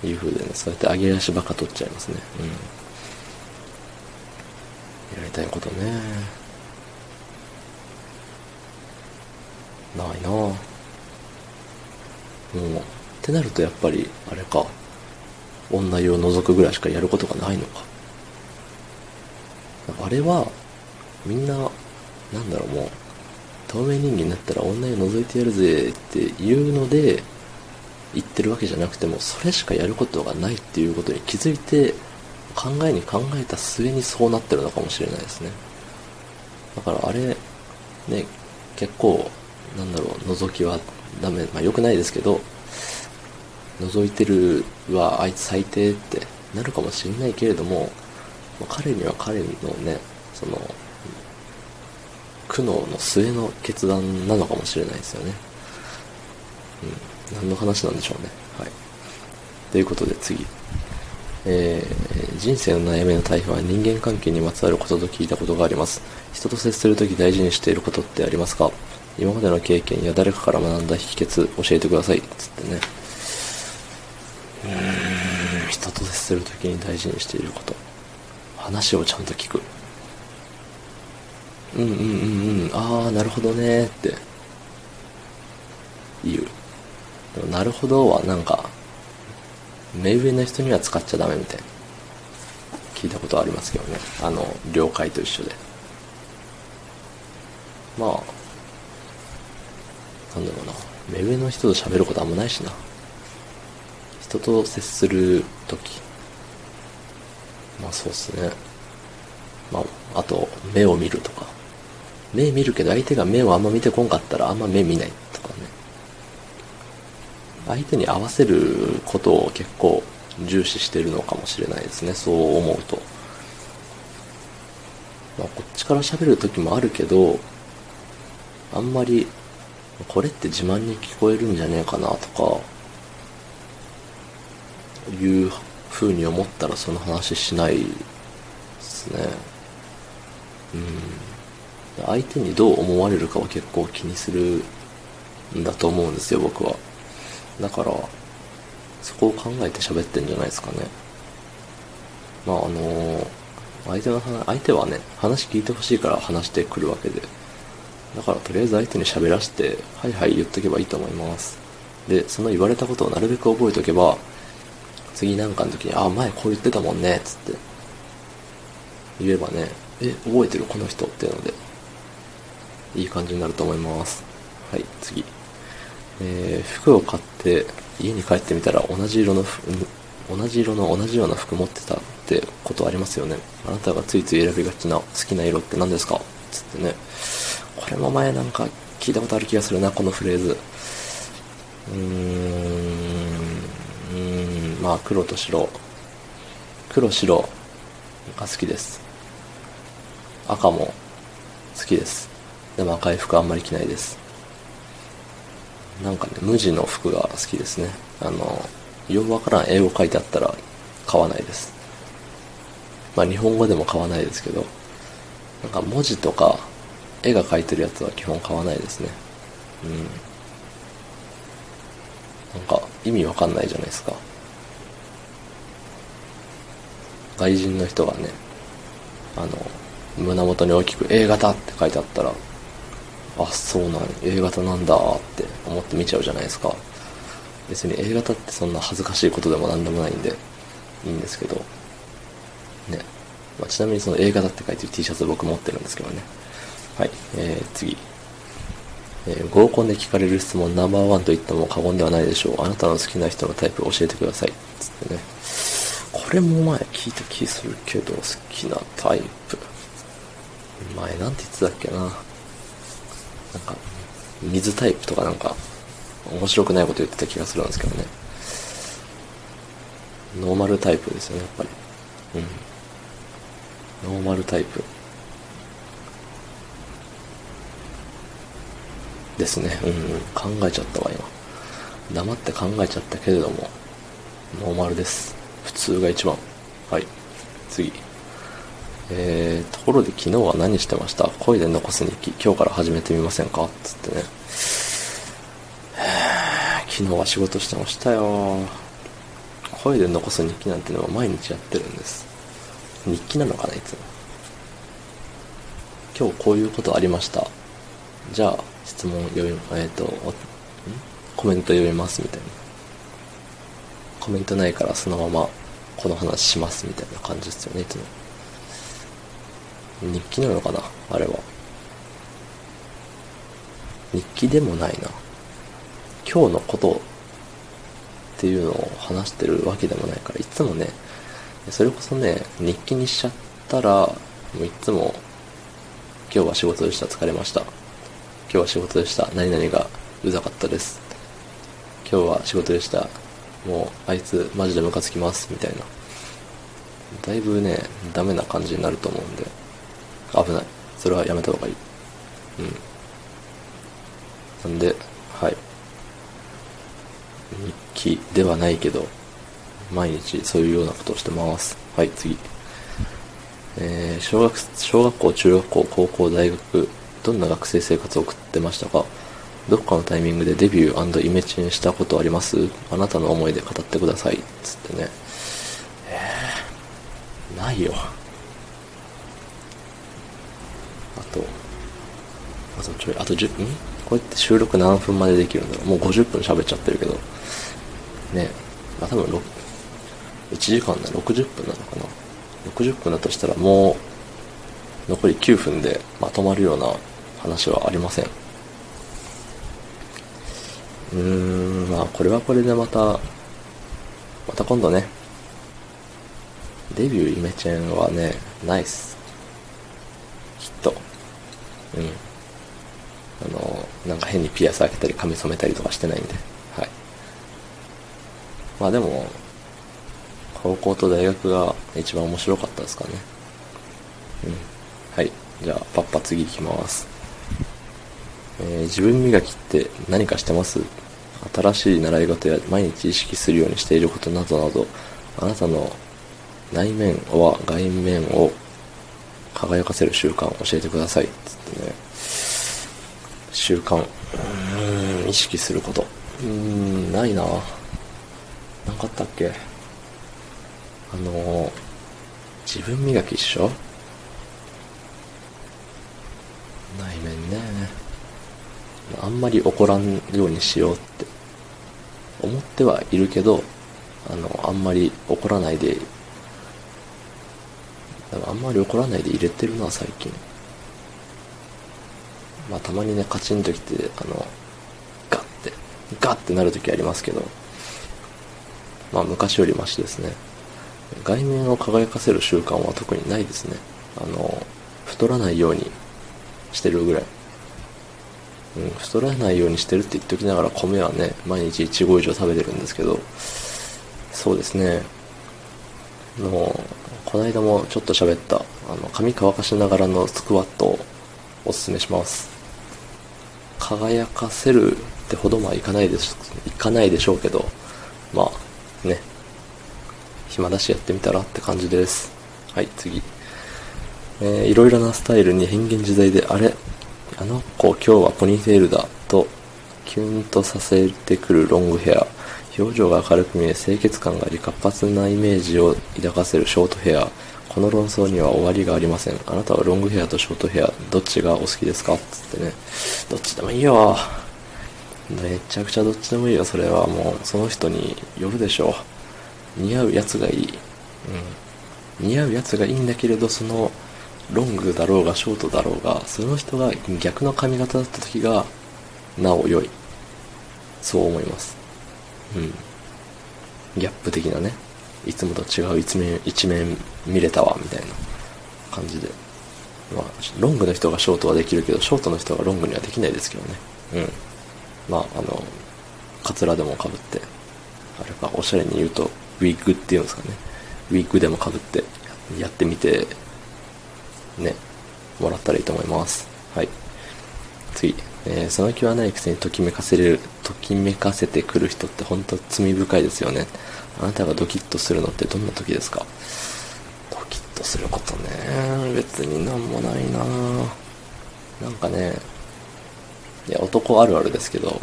ていう風でね、そうやって上げ足ばっか取っちゃいますね。うん。やりたいことね。ないなぁ。うん。ってなるとやっぱり、あれか。女湯を覗くぐらいしかやることがないのか。あれは、みんな、なんだろう、もう、透明人間になったら女湯覗いてやるぜっていうので、言ってるわけじゃなくても、それしかやることがないっていうことに気づいて、考えに考えた末にそうなってるのかもしれないですね。だからあれ、ね、結構、なんだろう、覗きはダメ、まあ良くないですけど、覗いてるはあいつ最低ってなるかもしれないけれども、まあ、彼には彼のね、その、苦悩の末の決断なのかもしれないですよね。うん。何の話なんでしょうね。はい。ということで次。えー、人生の悩みの対比は人間関係にまつわることと聞いたことがあります。人と接するとき大事にしていることってありますか？今までの経験や誰かから学んだ秘訣教えてください。つってね。うーん、人と接するときに大事にしていること。話をちゃんと聞く。うんうんうんうん、ああ、なるほどねって言う。でもなるほどはなんか、目上の人には使っちゃダメみたいな。聞いたことありますけどね。あの、了解と一緒で。まあ、なんだろうな。目上の人と喋ることあんまないしな。人と接するとき。まあそうっすね。まあ、あと、目を見るとか。目見るけど相手が目をあんま見てこんかったらあんま目見ないとかね。相手に合わせることを結構重視してるのかもしれないですね。そう思うと。まあ、こっちから喋る時もあるけど、あんまり、これって自慢に聞こえるんじゃねえかなとか、いう風に思ったらその話しないですね。うん。相手にどう思われるかは結構気にするんだと思うんですよ、僕は。だから、そこを考えて喋ってんじゃないですかね。まああの相手の話、相手はね、話聞いてほしいから話してくるわけで。だからとりあえず相手に喋らせて、はいはい言っとけばいいと思います。で、その言われたことをなるべく覚えておけば、次なんかの時に、あ、前こう言ってたもんね、つって。言えばね、え、覚えてるこの人っていうので、いい感じになると思います。はい、次。えー、服を買って家に帰ってみたら同じ色の服、同じ色の同じような服持ってたってことありますよね。あなたがついつい選びがちな好きな色って何ですか？つってね。これも前なんか聞いたことある気がするな、このフレーズ。うーん、まあ黒と白。黒白が好きです。赤も好きです。でも赤い服あんまり着ないです。なんかね、無地の服が好きですね。あの、よくわからん英語書いてあったら買わないです。まあ日本語でも買わないですけど、なんか文字とか絵が描いてるやつは基本買わないですね。うん。なんか意味わかんないじゃないですか。外人の人がね、あの、胸元に大きく A 型って書いてあったら、あ、そうなん、A 型なんだって思って見ちゃうじゃないですか。別に A 型ってそんな恥ずかしいことでもなんでもないんで、いいんですけど、ね。まあ、ちなみにその A 型って書いてる T シャツ僕持ってるんですけどね。はい、えー、次。えー合コンで聞かれる質問ナンバーワンと言っても過言ではないでしょう。あなたの好きな人のタイプを教えてください。つってね。これも前聞いた気するけど、好きなタイプ。前なんて言ってたっけな。なんか、水タイプとかなんか、面白くないこと言ってた気がするんですけどね。ノーマルタイプですよね、やっぱり。うん。ノーマルタイプ。ですね。うん、考えちゃったわ、今。黙って考えちゃったけれども、ノーマルです。普通が一番。はい。次。えー、ところで昨日は何してました？声で残す日記、今日から始めてみませんか？つってね。昨日は仕事してましたよ。声で残す日記なんてのは毎日やってるんです。日記なのかないつも。今日こういうことありました。じゃあ、質問読み、えっ、と、コメント読みますみたいな。コメントないからそのままこの話しますみたいな感じですよね、いつも。日記なのかなあれは。日記でもないな。今日のことっていうのを話してるわけでもないから、いつもね、それこそね、日記にしちゃったら、もういつも、今日は仕事でした、疲れました。今日は仕事でした、何々がうざかったです。今日は仕事でした、もうあいつマジでムカつきます、みたいな。だいぶね、ダメな感じになると思うんで、危ない。それはやめた方がいい。うん。なんで、はい。日記ではないけど、毎日そういうようなことをしてます。はい、次。えー小学、小学校、中学校、高校、大学、どんな学生生活を送ってましたか？どっかのタイミングでデビューイメチェンしたことあります？あなたの思いで語ってください。つってね。えー、ないよ。あと、あとちょい、あと10、ん？こうやって収録何分までできるんだろうもう50分喋っちゃってるけど。ね。まあ多分6、1時間だ、60分なのかな。60分だとしたらもう、残り9分でまとまるような話はありません。うーん、まあこれはこれでまた、また今度ね、デビューイメチェンはね、ないっす。きっと。うん。あの、なんか変にピアス開けたり髪染めたりとかしてないんで。はい。まあでも、高校と大学が一番面白かったですかね。うん。はい。じゃあ、パッパ次行きます。えー自分磨きって何かしてます？新しい習い事や毎日意識するようにしていることなどなど、あなたの内面は外面を輝かせる習慣を教えてください。つってね。習慣。うーん、意識すること。うーん、ないななかあったっけ？あの、自分磨きっしょ？内面ね。あんまり怒らんようにしようって思ってはいるけど、あの、あんまり怒らないで、あんまり怒らないで入れてるな、最近。まあ、たまにね、カチンときて、あの、ガッて、ガッてなるときありますけど、まあ、昔よりマシですね。外面を輝かせる習慣は特にないですね。あの、太らないようにしてるぐらい。うん、太らないようにしてるって言っときながら米はね、毎日1合以上食べてるんですけど、そうですね。あの、この間もちょっと喋った、あの、髪乾かしながらのスクワットをおすすめします。輝かせるってほどまあいかないです、いかないでしょうけど、まあ、ね、暇だしやってみたらって感じです。はい、次。えーいろいろなスタイルに変幻自在で、あれあの子今日はポニーテールだと、キュンとさせてくるロングヘア。表情が明るく見え、清潔感があり、活発なイメージを抱かせるショートヘア。この論争には終わりがありません。あなたはロングヘアとショートヘア、どっちがお好きですか？つってね。どっちでもいいよ。めちゃくちゃどっちでもいいよ。それはもう、その人によるでしょう。似合うやつがいい。うん。似合うやつがいいんだけれど、その、ロングだろうがショートだろうが、その人が逆の髪型だった時が、なお良い。そう思います。うん。ギャップ的なね。いつもと違う一面、一面見れたわ、みたいな感じで。まあ、ロングの人がショートはできるけど、ショートの人がロングにはできないですけどね。うん。まあ、あの、カツラでも被って、あれか、おしゃれに言うと、ウィッグっていうんですかね。ウィッグでも被って、やってみて、ね、もらったらいいと思います。はい。次。えーその気はないくせにときめかせれる、ときめかせてくる人って本当罪深いですよね。あなたがドキッとするのってどんな時ですか？ドキッとすることね。別になんもないななんかね、いや、男あるあるですけど、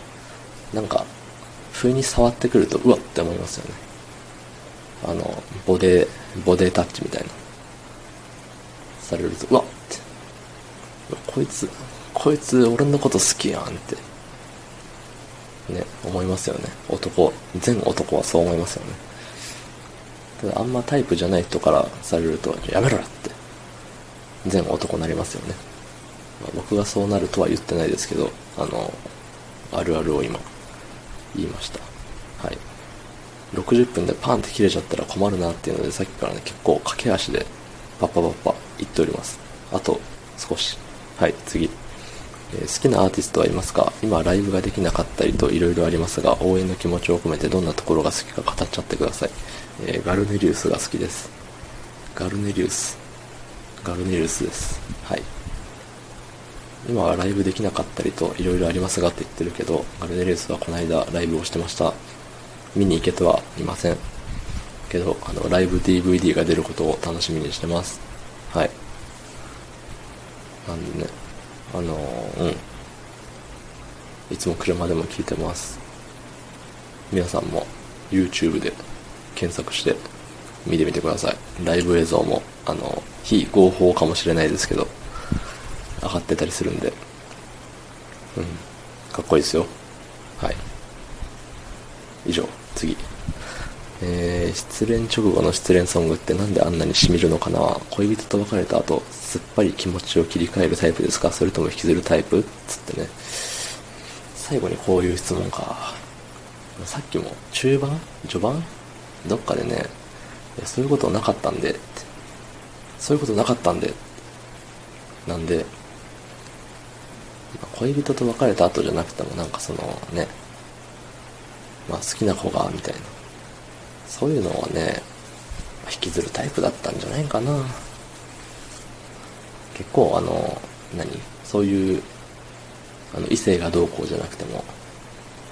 なんか、不意に触ってくると、うわって思いますよね。あの、ボデー、ボデータッチみたいな。されると、うわって。こいつ、こいつ俺のこと好きやんって。ね、思いますよね。男、全男はそう思いますよね。ただあんまタイプじゃない人からされると、やめろって。全男なりますよね。まあ僕がそうなるとは言ってないですけど、あの、あるあるを今、言いました。はい。60分でパンって切れちゃったら困るなっていうので、さっきからね、結構駆け足で、パッパパッパ言っております。あと、少し。はい、次。えー好きなアーティストはいますか？今ライブができなかったりと色々ありますが、応援の気持ちを込めてどんなところが好きか語っちゃってください。えーガルネリウスが好きです。ガルネリウス。ガルネリウスです。はい。今はライブできなかったりと色々ありますがって言ってるけど、ガルネリウスはこの間ライブをしてました。見に行けてはいません。けど、あの、ライブ DVD が出ることを楽しみにしてます。はい。なんでね、あのーうん。いつも車でも聞いてます。皆さんも YouTube で検索して見てみてください。ライブ映像も、あの、非合法かもしれないですけど、上がってたりするんで、うん。かっこいいですよ。はい。以上、次。えー、失恋直後の失恋ソングってなんであんなに染みるのかな。恋人と別れた後、すっぱり気持ちを切り替えるタイプですか？それとも引きずるタイプ？つってね。最後にこういう質問か。さっきも中盤？序盤？どっかでね、そういうことなかったんで、そういうことなかったんで、なんで、恋人と別れた後じゃなくてもなんかそのね、まあ好きな子が、みたいな。そういうのはね、引きずるタイプだったんじゃないかな。結構あの、何？そういう、あの、異性がどうこうじゃなくても、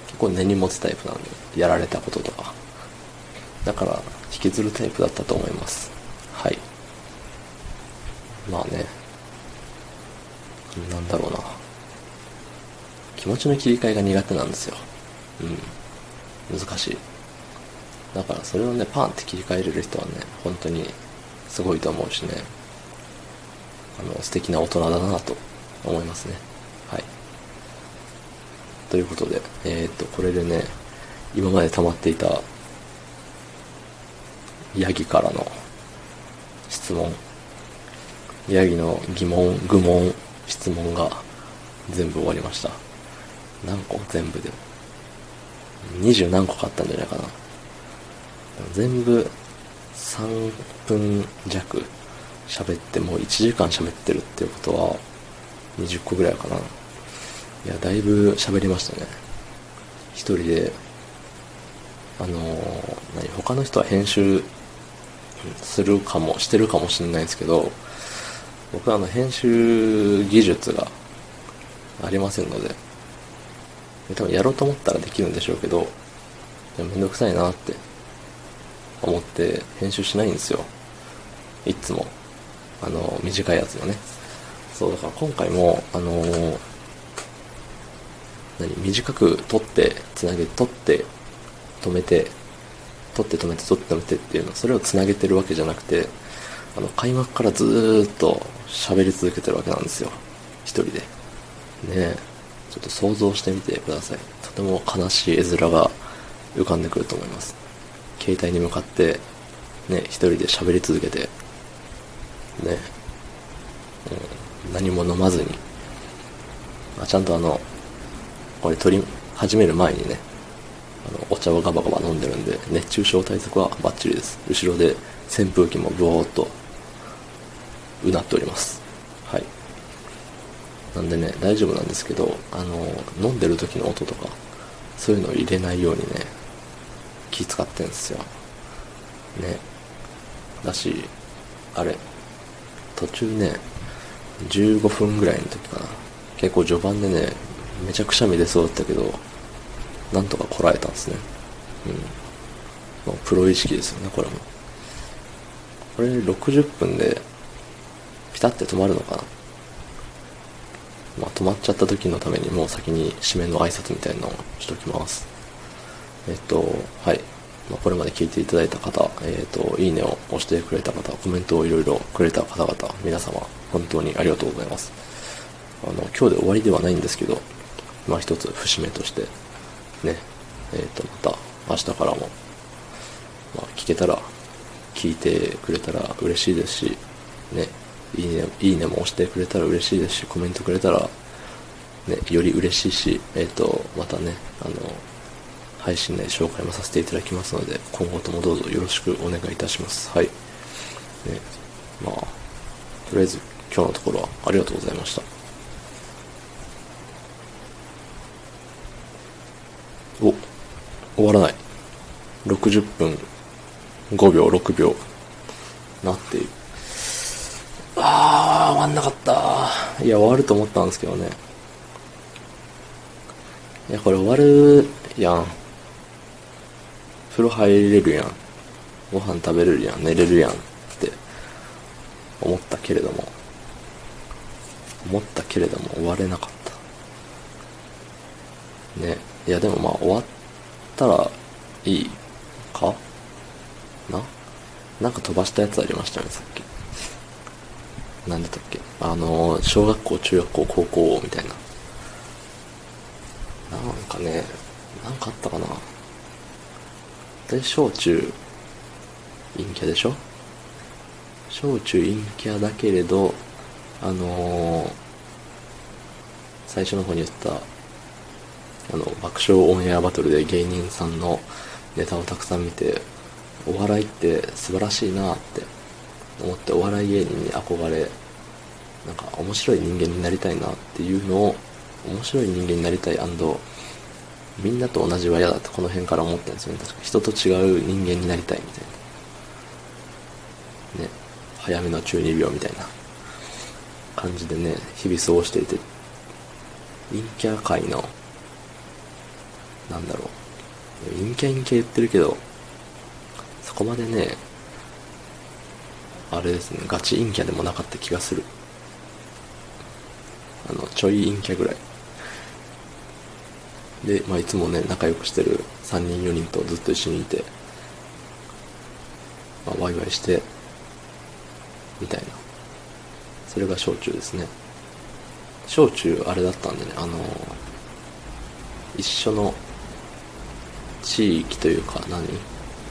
結構根に持つタイプなんで、やられたこととか。だから、引きずるタイプだったと思います。はい。まあね、なんだろうな。気持ちの切り替えが苦手なんですよ。うん。難しい。だからそれをね、パンって切り替えれる人はね、本当にすごいと思うしね、あの、素敵な大人だなと思いますね。はい。ということで、えーっと、これでね、今まで溜まっていた、ヤギからの質問、ヤギの疑問、愚問、質問が全部終わりました。何個？全部で。二十何個かあったんじゃないかな。全部3分弱喋ってもう1時間喋ってるっていうことは20個ぐらいかな。いや、だいぶ喋りましたね。一人で、あのー何、他の人は編集するかも、してるかもしれないですけど、僕はあの編集技術がありませんので、多分やろうと思ったらできるんでしょうけど、めんどくさいなって思って編集しないんですよ。いつも。あの、短いやつよね。そう、だから今回も、あのー何、短く撮って、つなげ、撮って、止めて、撮って止めて、撮って止めてっていうの、それをつなげてるわけじゃなくて、あの、開幕からずーっと喋り続けてるわけなんですよ。一人で。ねえ。ちょっと想像してみてください。とても悲しい絵面が浮かんでくると思います。携帯に向かって、ね、一人で喋り続けて、ね、うん、何も飲まずに、あちゃんとあの、これ撮り始める前にね、あの、お茶をガバガバ飲んでるんで、熱中症対策はバッチリです。後ろで扇風機もブオーっと、うなっております。はい。なんでね、大丈夫なんですけど、あの、飲んでる時の音とか、そういうのを入れないようにね、気使ってんですよ。ね。だし、あれ、途中ね、15分ぐらいの時かな。結構序盤でね、めちゃくちゃ見出そうだったけど、なんとかこらえたんですね。うん。もうプロ意識ですよね、これも。これ60分で、ピタって止まるのかなまあ、止まっちゃった時のためにもう先に締めの挨拶みたいなのをしときます。えっと、はい。まあ、これまで聞いていただいた方、えっと、いいねを押してくれた方、コメントをいろいろくれた方々、皆様、本当にありがとうございます。あの、今日で終わりではないんですけど、まあ一つ節目として、ね、えっと、また明日からも、まあ聞けたら、聞いてくれたら嬉しいですし、ね、いいね、いいねも押してくれたら嬉しいですし、コメントくれたら、ね、より嬉しいし、えっ、と、またね、あの、配信内紹介もさせていただきますので、今後ともどうぞよろしくお願いいたします。はい。ね、まあ、とりあえず今日のところはありがとうございました。お、終わらない。60分5秒、6秒、なっている。あー、終わんなかった。いや、終わると思ったんですけどね。いや、これ終わるやん。風呂入れるやん。ご飯食べれるやん。寝れるやん。って思ったけれども。思ったけれども終われなかった。ね。いや、でもまあ終わったらいいか？な？なんか飛ばしたやつありましたね、さっき。なんだったっけ？あの、小学校、中学校、高校みたいな。なんかね、なんかあったかな？で、小中、陰キャでしょ？小中陰キャだけれど、あのー最初の方に言った、あの、爆笑オンエアバトルで芸人さんのネタをたくさん見て、お笑いって素晴らしいなって思ってお笑い芸人に憧れ、なんか面白い人間になりたいなっていうのを、面白い人間になりたいみんなと同じは嫌だってこの辺から思ってるんですよね。確か人と違う人間になりたいみたいな。ね。早めの中二病みたいな感じでね、日々過ごしていて、陰キャ界の、なんだろう。陰キャ陰キャ言ってるけど、そこまでね、あれですね、ガチ陰キャでもなかった気がする。あの、ちょい陰キャぐらい。で、まあ、いつもね、仲良くしてる3人4人とずっと一緒にいて、まあ、ワイワイして、みたいな。それが小中ですね。小中、あれだったんでね、あの一緒の地域というか何、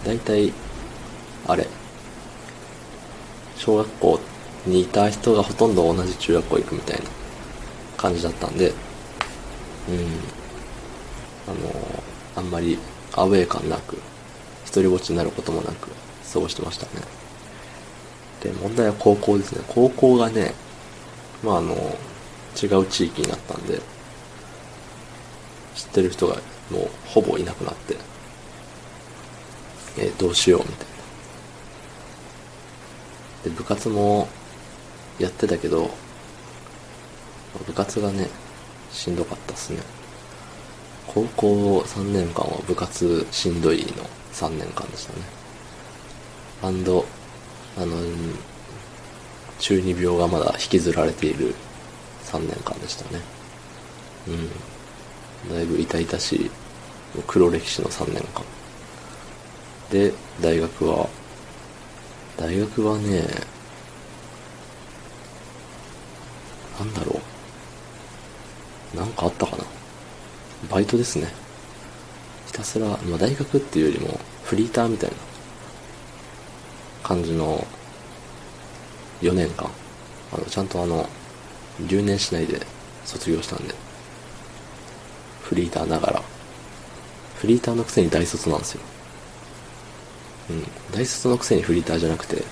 大体、あれ、小学校にいた人がほとんど同じ中学校行くみたいな感じだったんで、うん、あのあんまりアウェー感なく、一人ぼっちになることもなく過ごしてましたね。で、問題は高校ですね。高校がね、まああの、違う地域になったんで、知ってる人がもうほぼいなくなって、えーどうしようみたいな。で、部活もやってたけど、部活がね、しんどかったっすね。高校3年間は部活しんどいの3年間でしたね。アンド、あの、中二病がまだ引きずられている3年間でしたね。うん。だいぶ痛々しい黒歴史の3年間。で、大学は、大学はね、なんだろう。なんかあったかな。バイトですね。ひたすら、まあ大学っていうよりもフリーターみたいな感じの4年間。あの、ちゃんとあの、留年しないで卒業したんで、フリーターながら、フリーターのくせに大卒なんですよ。うん、大卒のくせにフリーターじゃなくて、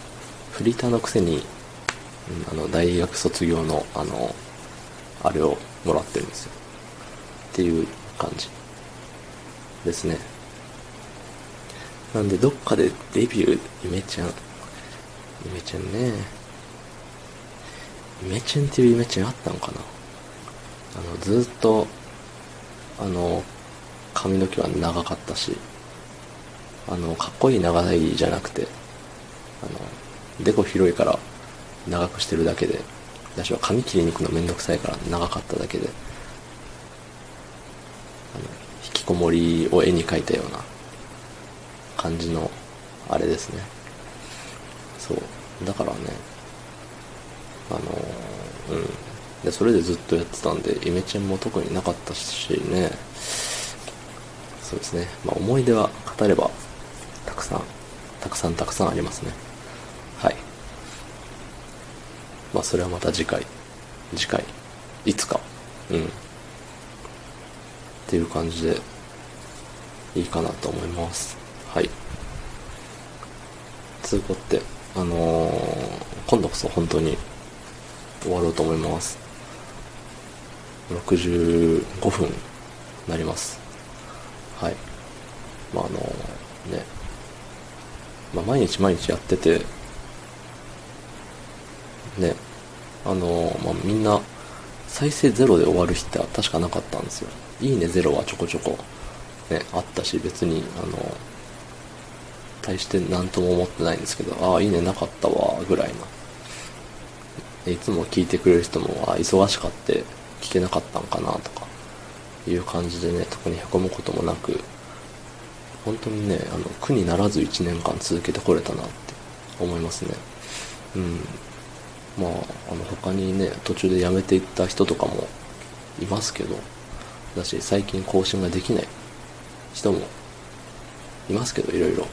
フリーターのくせに、うん、あの、大学卒業の、あの、あれをもらってるんですよ。っていう感じ。ですね。なんで、どっかでデビュー、イメちゃん、イメちゃんね、イメチェンっていうイメチェンあったのかな。あの、ずっと、あの、髪の毛は長かったし、あの、かっこいい長いじゃなくて、あの、デコ広いから長くしてるだけで、私は髪切りに行くのめんどくさいから長かっただけで、あの、引きこもりを絵に描いたような感じの、あれですね。そう。だからね、あのうん。で、それでずっとやってたんで、イメチェンも特になかったしね、そうですね。まあ、思い出は語れば、たくさん、たくさんたくさんありますね。はい。まあ、それはまた次回。次回。いつか。うん。っていう感じで、いいかなと思います。はい。通行って、あのー今度こそ本当に終わろうと思います。65分なります。はい。まああのね、まあ毎日毎日やってて、ね、あのまあみんな再生ゼロで終わる日って確かなかったんですよ。いいねゼロはちょこちょこね、あったし、別に、あの、対して何とも思ってないんですけど、ああ、いいねなかったわ、ぐらいな。いつも聞いてくれる人も、あ忙しかって聞けなかったんかな、とか、いう感じでね、特に凹むこともなく、本当にね、あの、苦にならず1年間続けてこれたなって思いますね。うん。まあ、あの、他にね、途中で辞めていった人とかもいますけど、だし、最近更新ができない人もいますけど、いろいろ。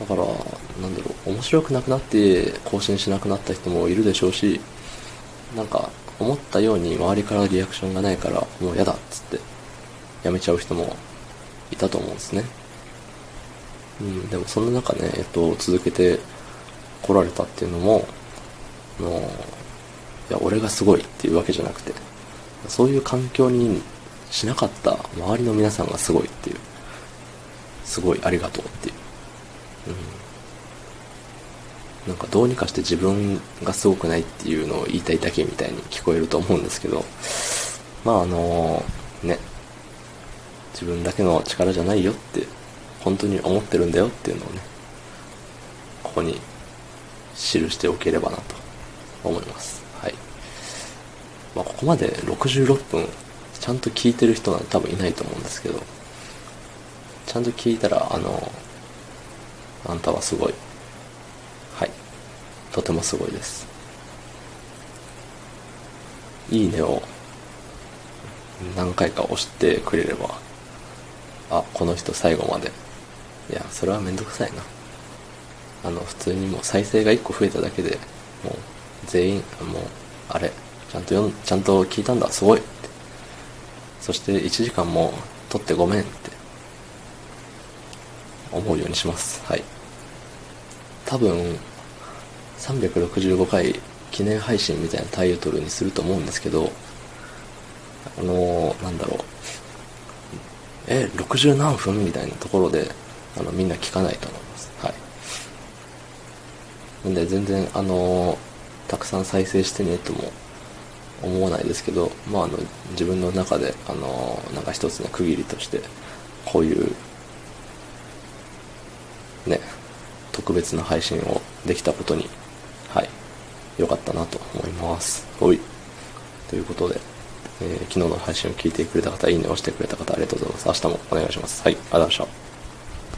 だから、なんだろう、面白くなくなって更新しなくなった人もいるでしょうし、なんか、思ったように周りからリアクションがないから、もう嫌だっつって、やめちゃう人もいたと思うんですね。うん、でもそんな中ね、えっと、続けて来られたっていうのも、あの、いや、俺がすごいっていうわけじゃなくて、そういう環境にしなかった周りの皆さんがすごいっていう、すごいありがとうっていう。うん。なんかどうにかして自分がすごくないっていうのを言いたいだけみたいに聞こえると思うんですけど、まああのね、自分だけの力じゃないよって、本当に思ってるんだよっていうのをね、ここに記しておければなと思います。はい。まあ、ここまで66分ちゃんと聞いてる人なんて多分いないと思うんですけど、ちゃんと聞いたら、あの、あんたはすごい。はい。とてもすごいです。いいねを何回か押してくれれば、あ、この人最後まで。いや、それはめんどくさいな。あの、普通にもう再生が1個増えただけで、もう全員、もう、あれ、ちゃんと読ん、ちゃんと聞いたんだ、すごい。そして1時間も撮ってごめんって思うようにします。はい。多分、365回記念配信みたいなタイトルにすると思うんですけど、あのー、なんだろう。え、60何分みたいなところで、あの、みんな聞かないと思います。はい。なんで全然、あのーたくさん再生してねとも思わないですけど、まあ、あの、自分の中で、あのーなんか一つの区切りとして、こういう、ね、特別な配信をできたことに、はい、良かったなと思います。おい。ということで、えー昨日の配信を聞いてくれた方、いいねを押してくれた方、ありがとうございます。明日もお願いします。はい、ありがとうございました。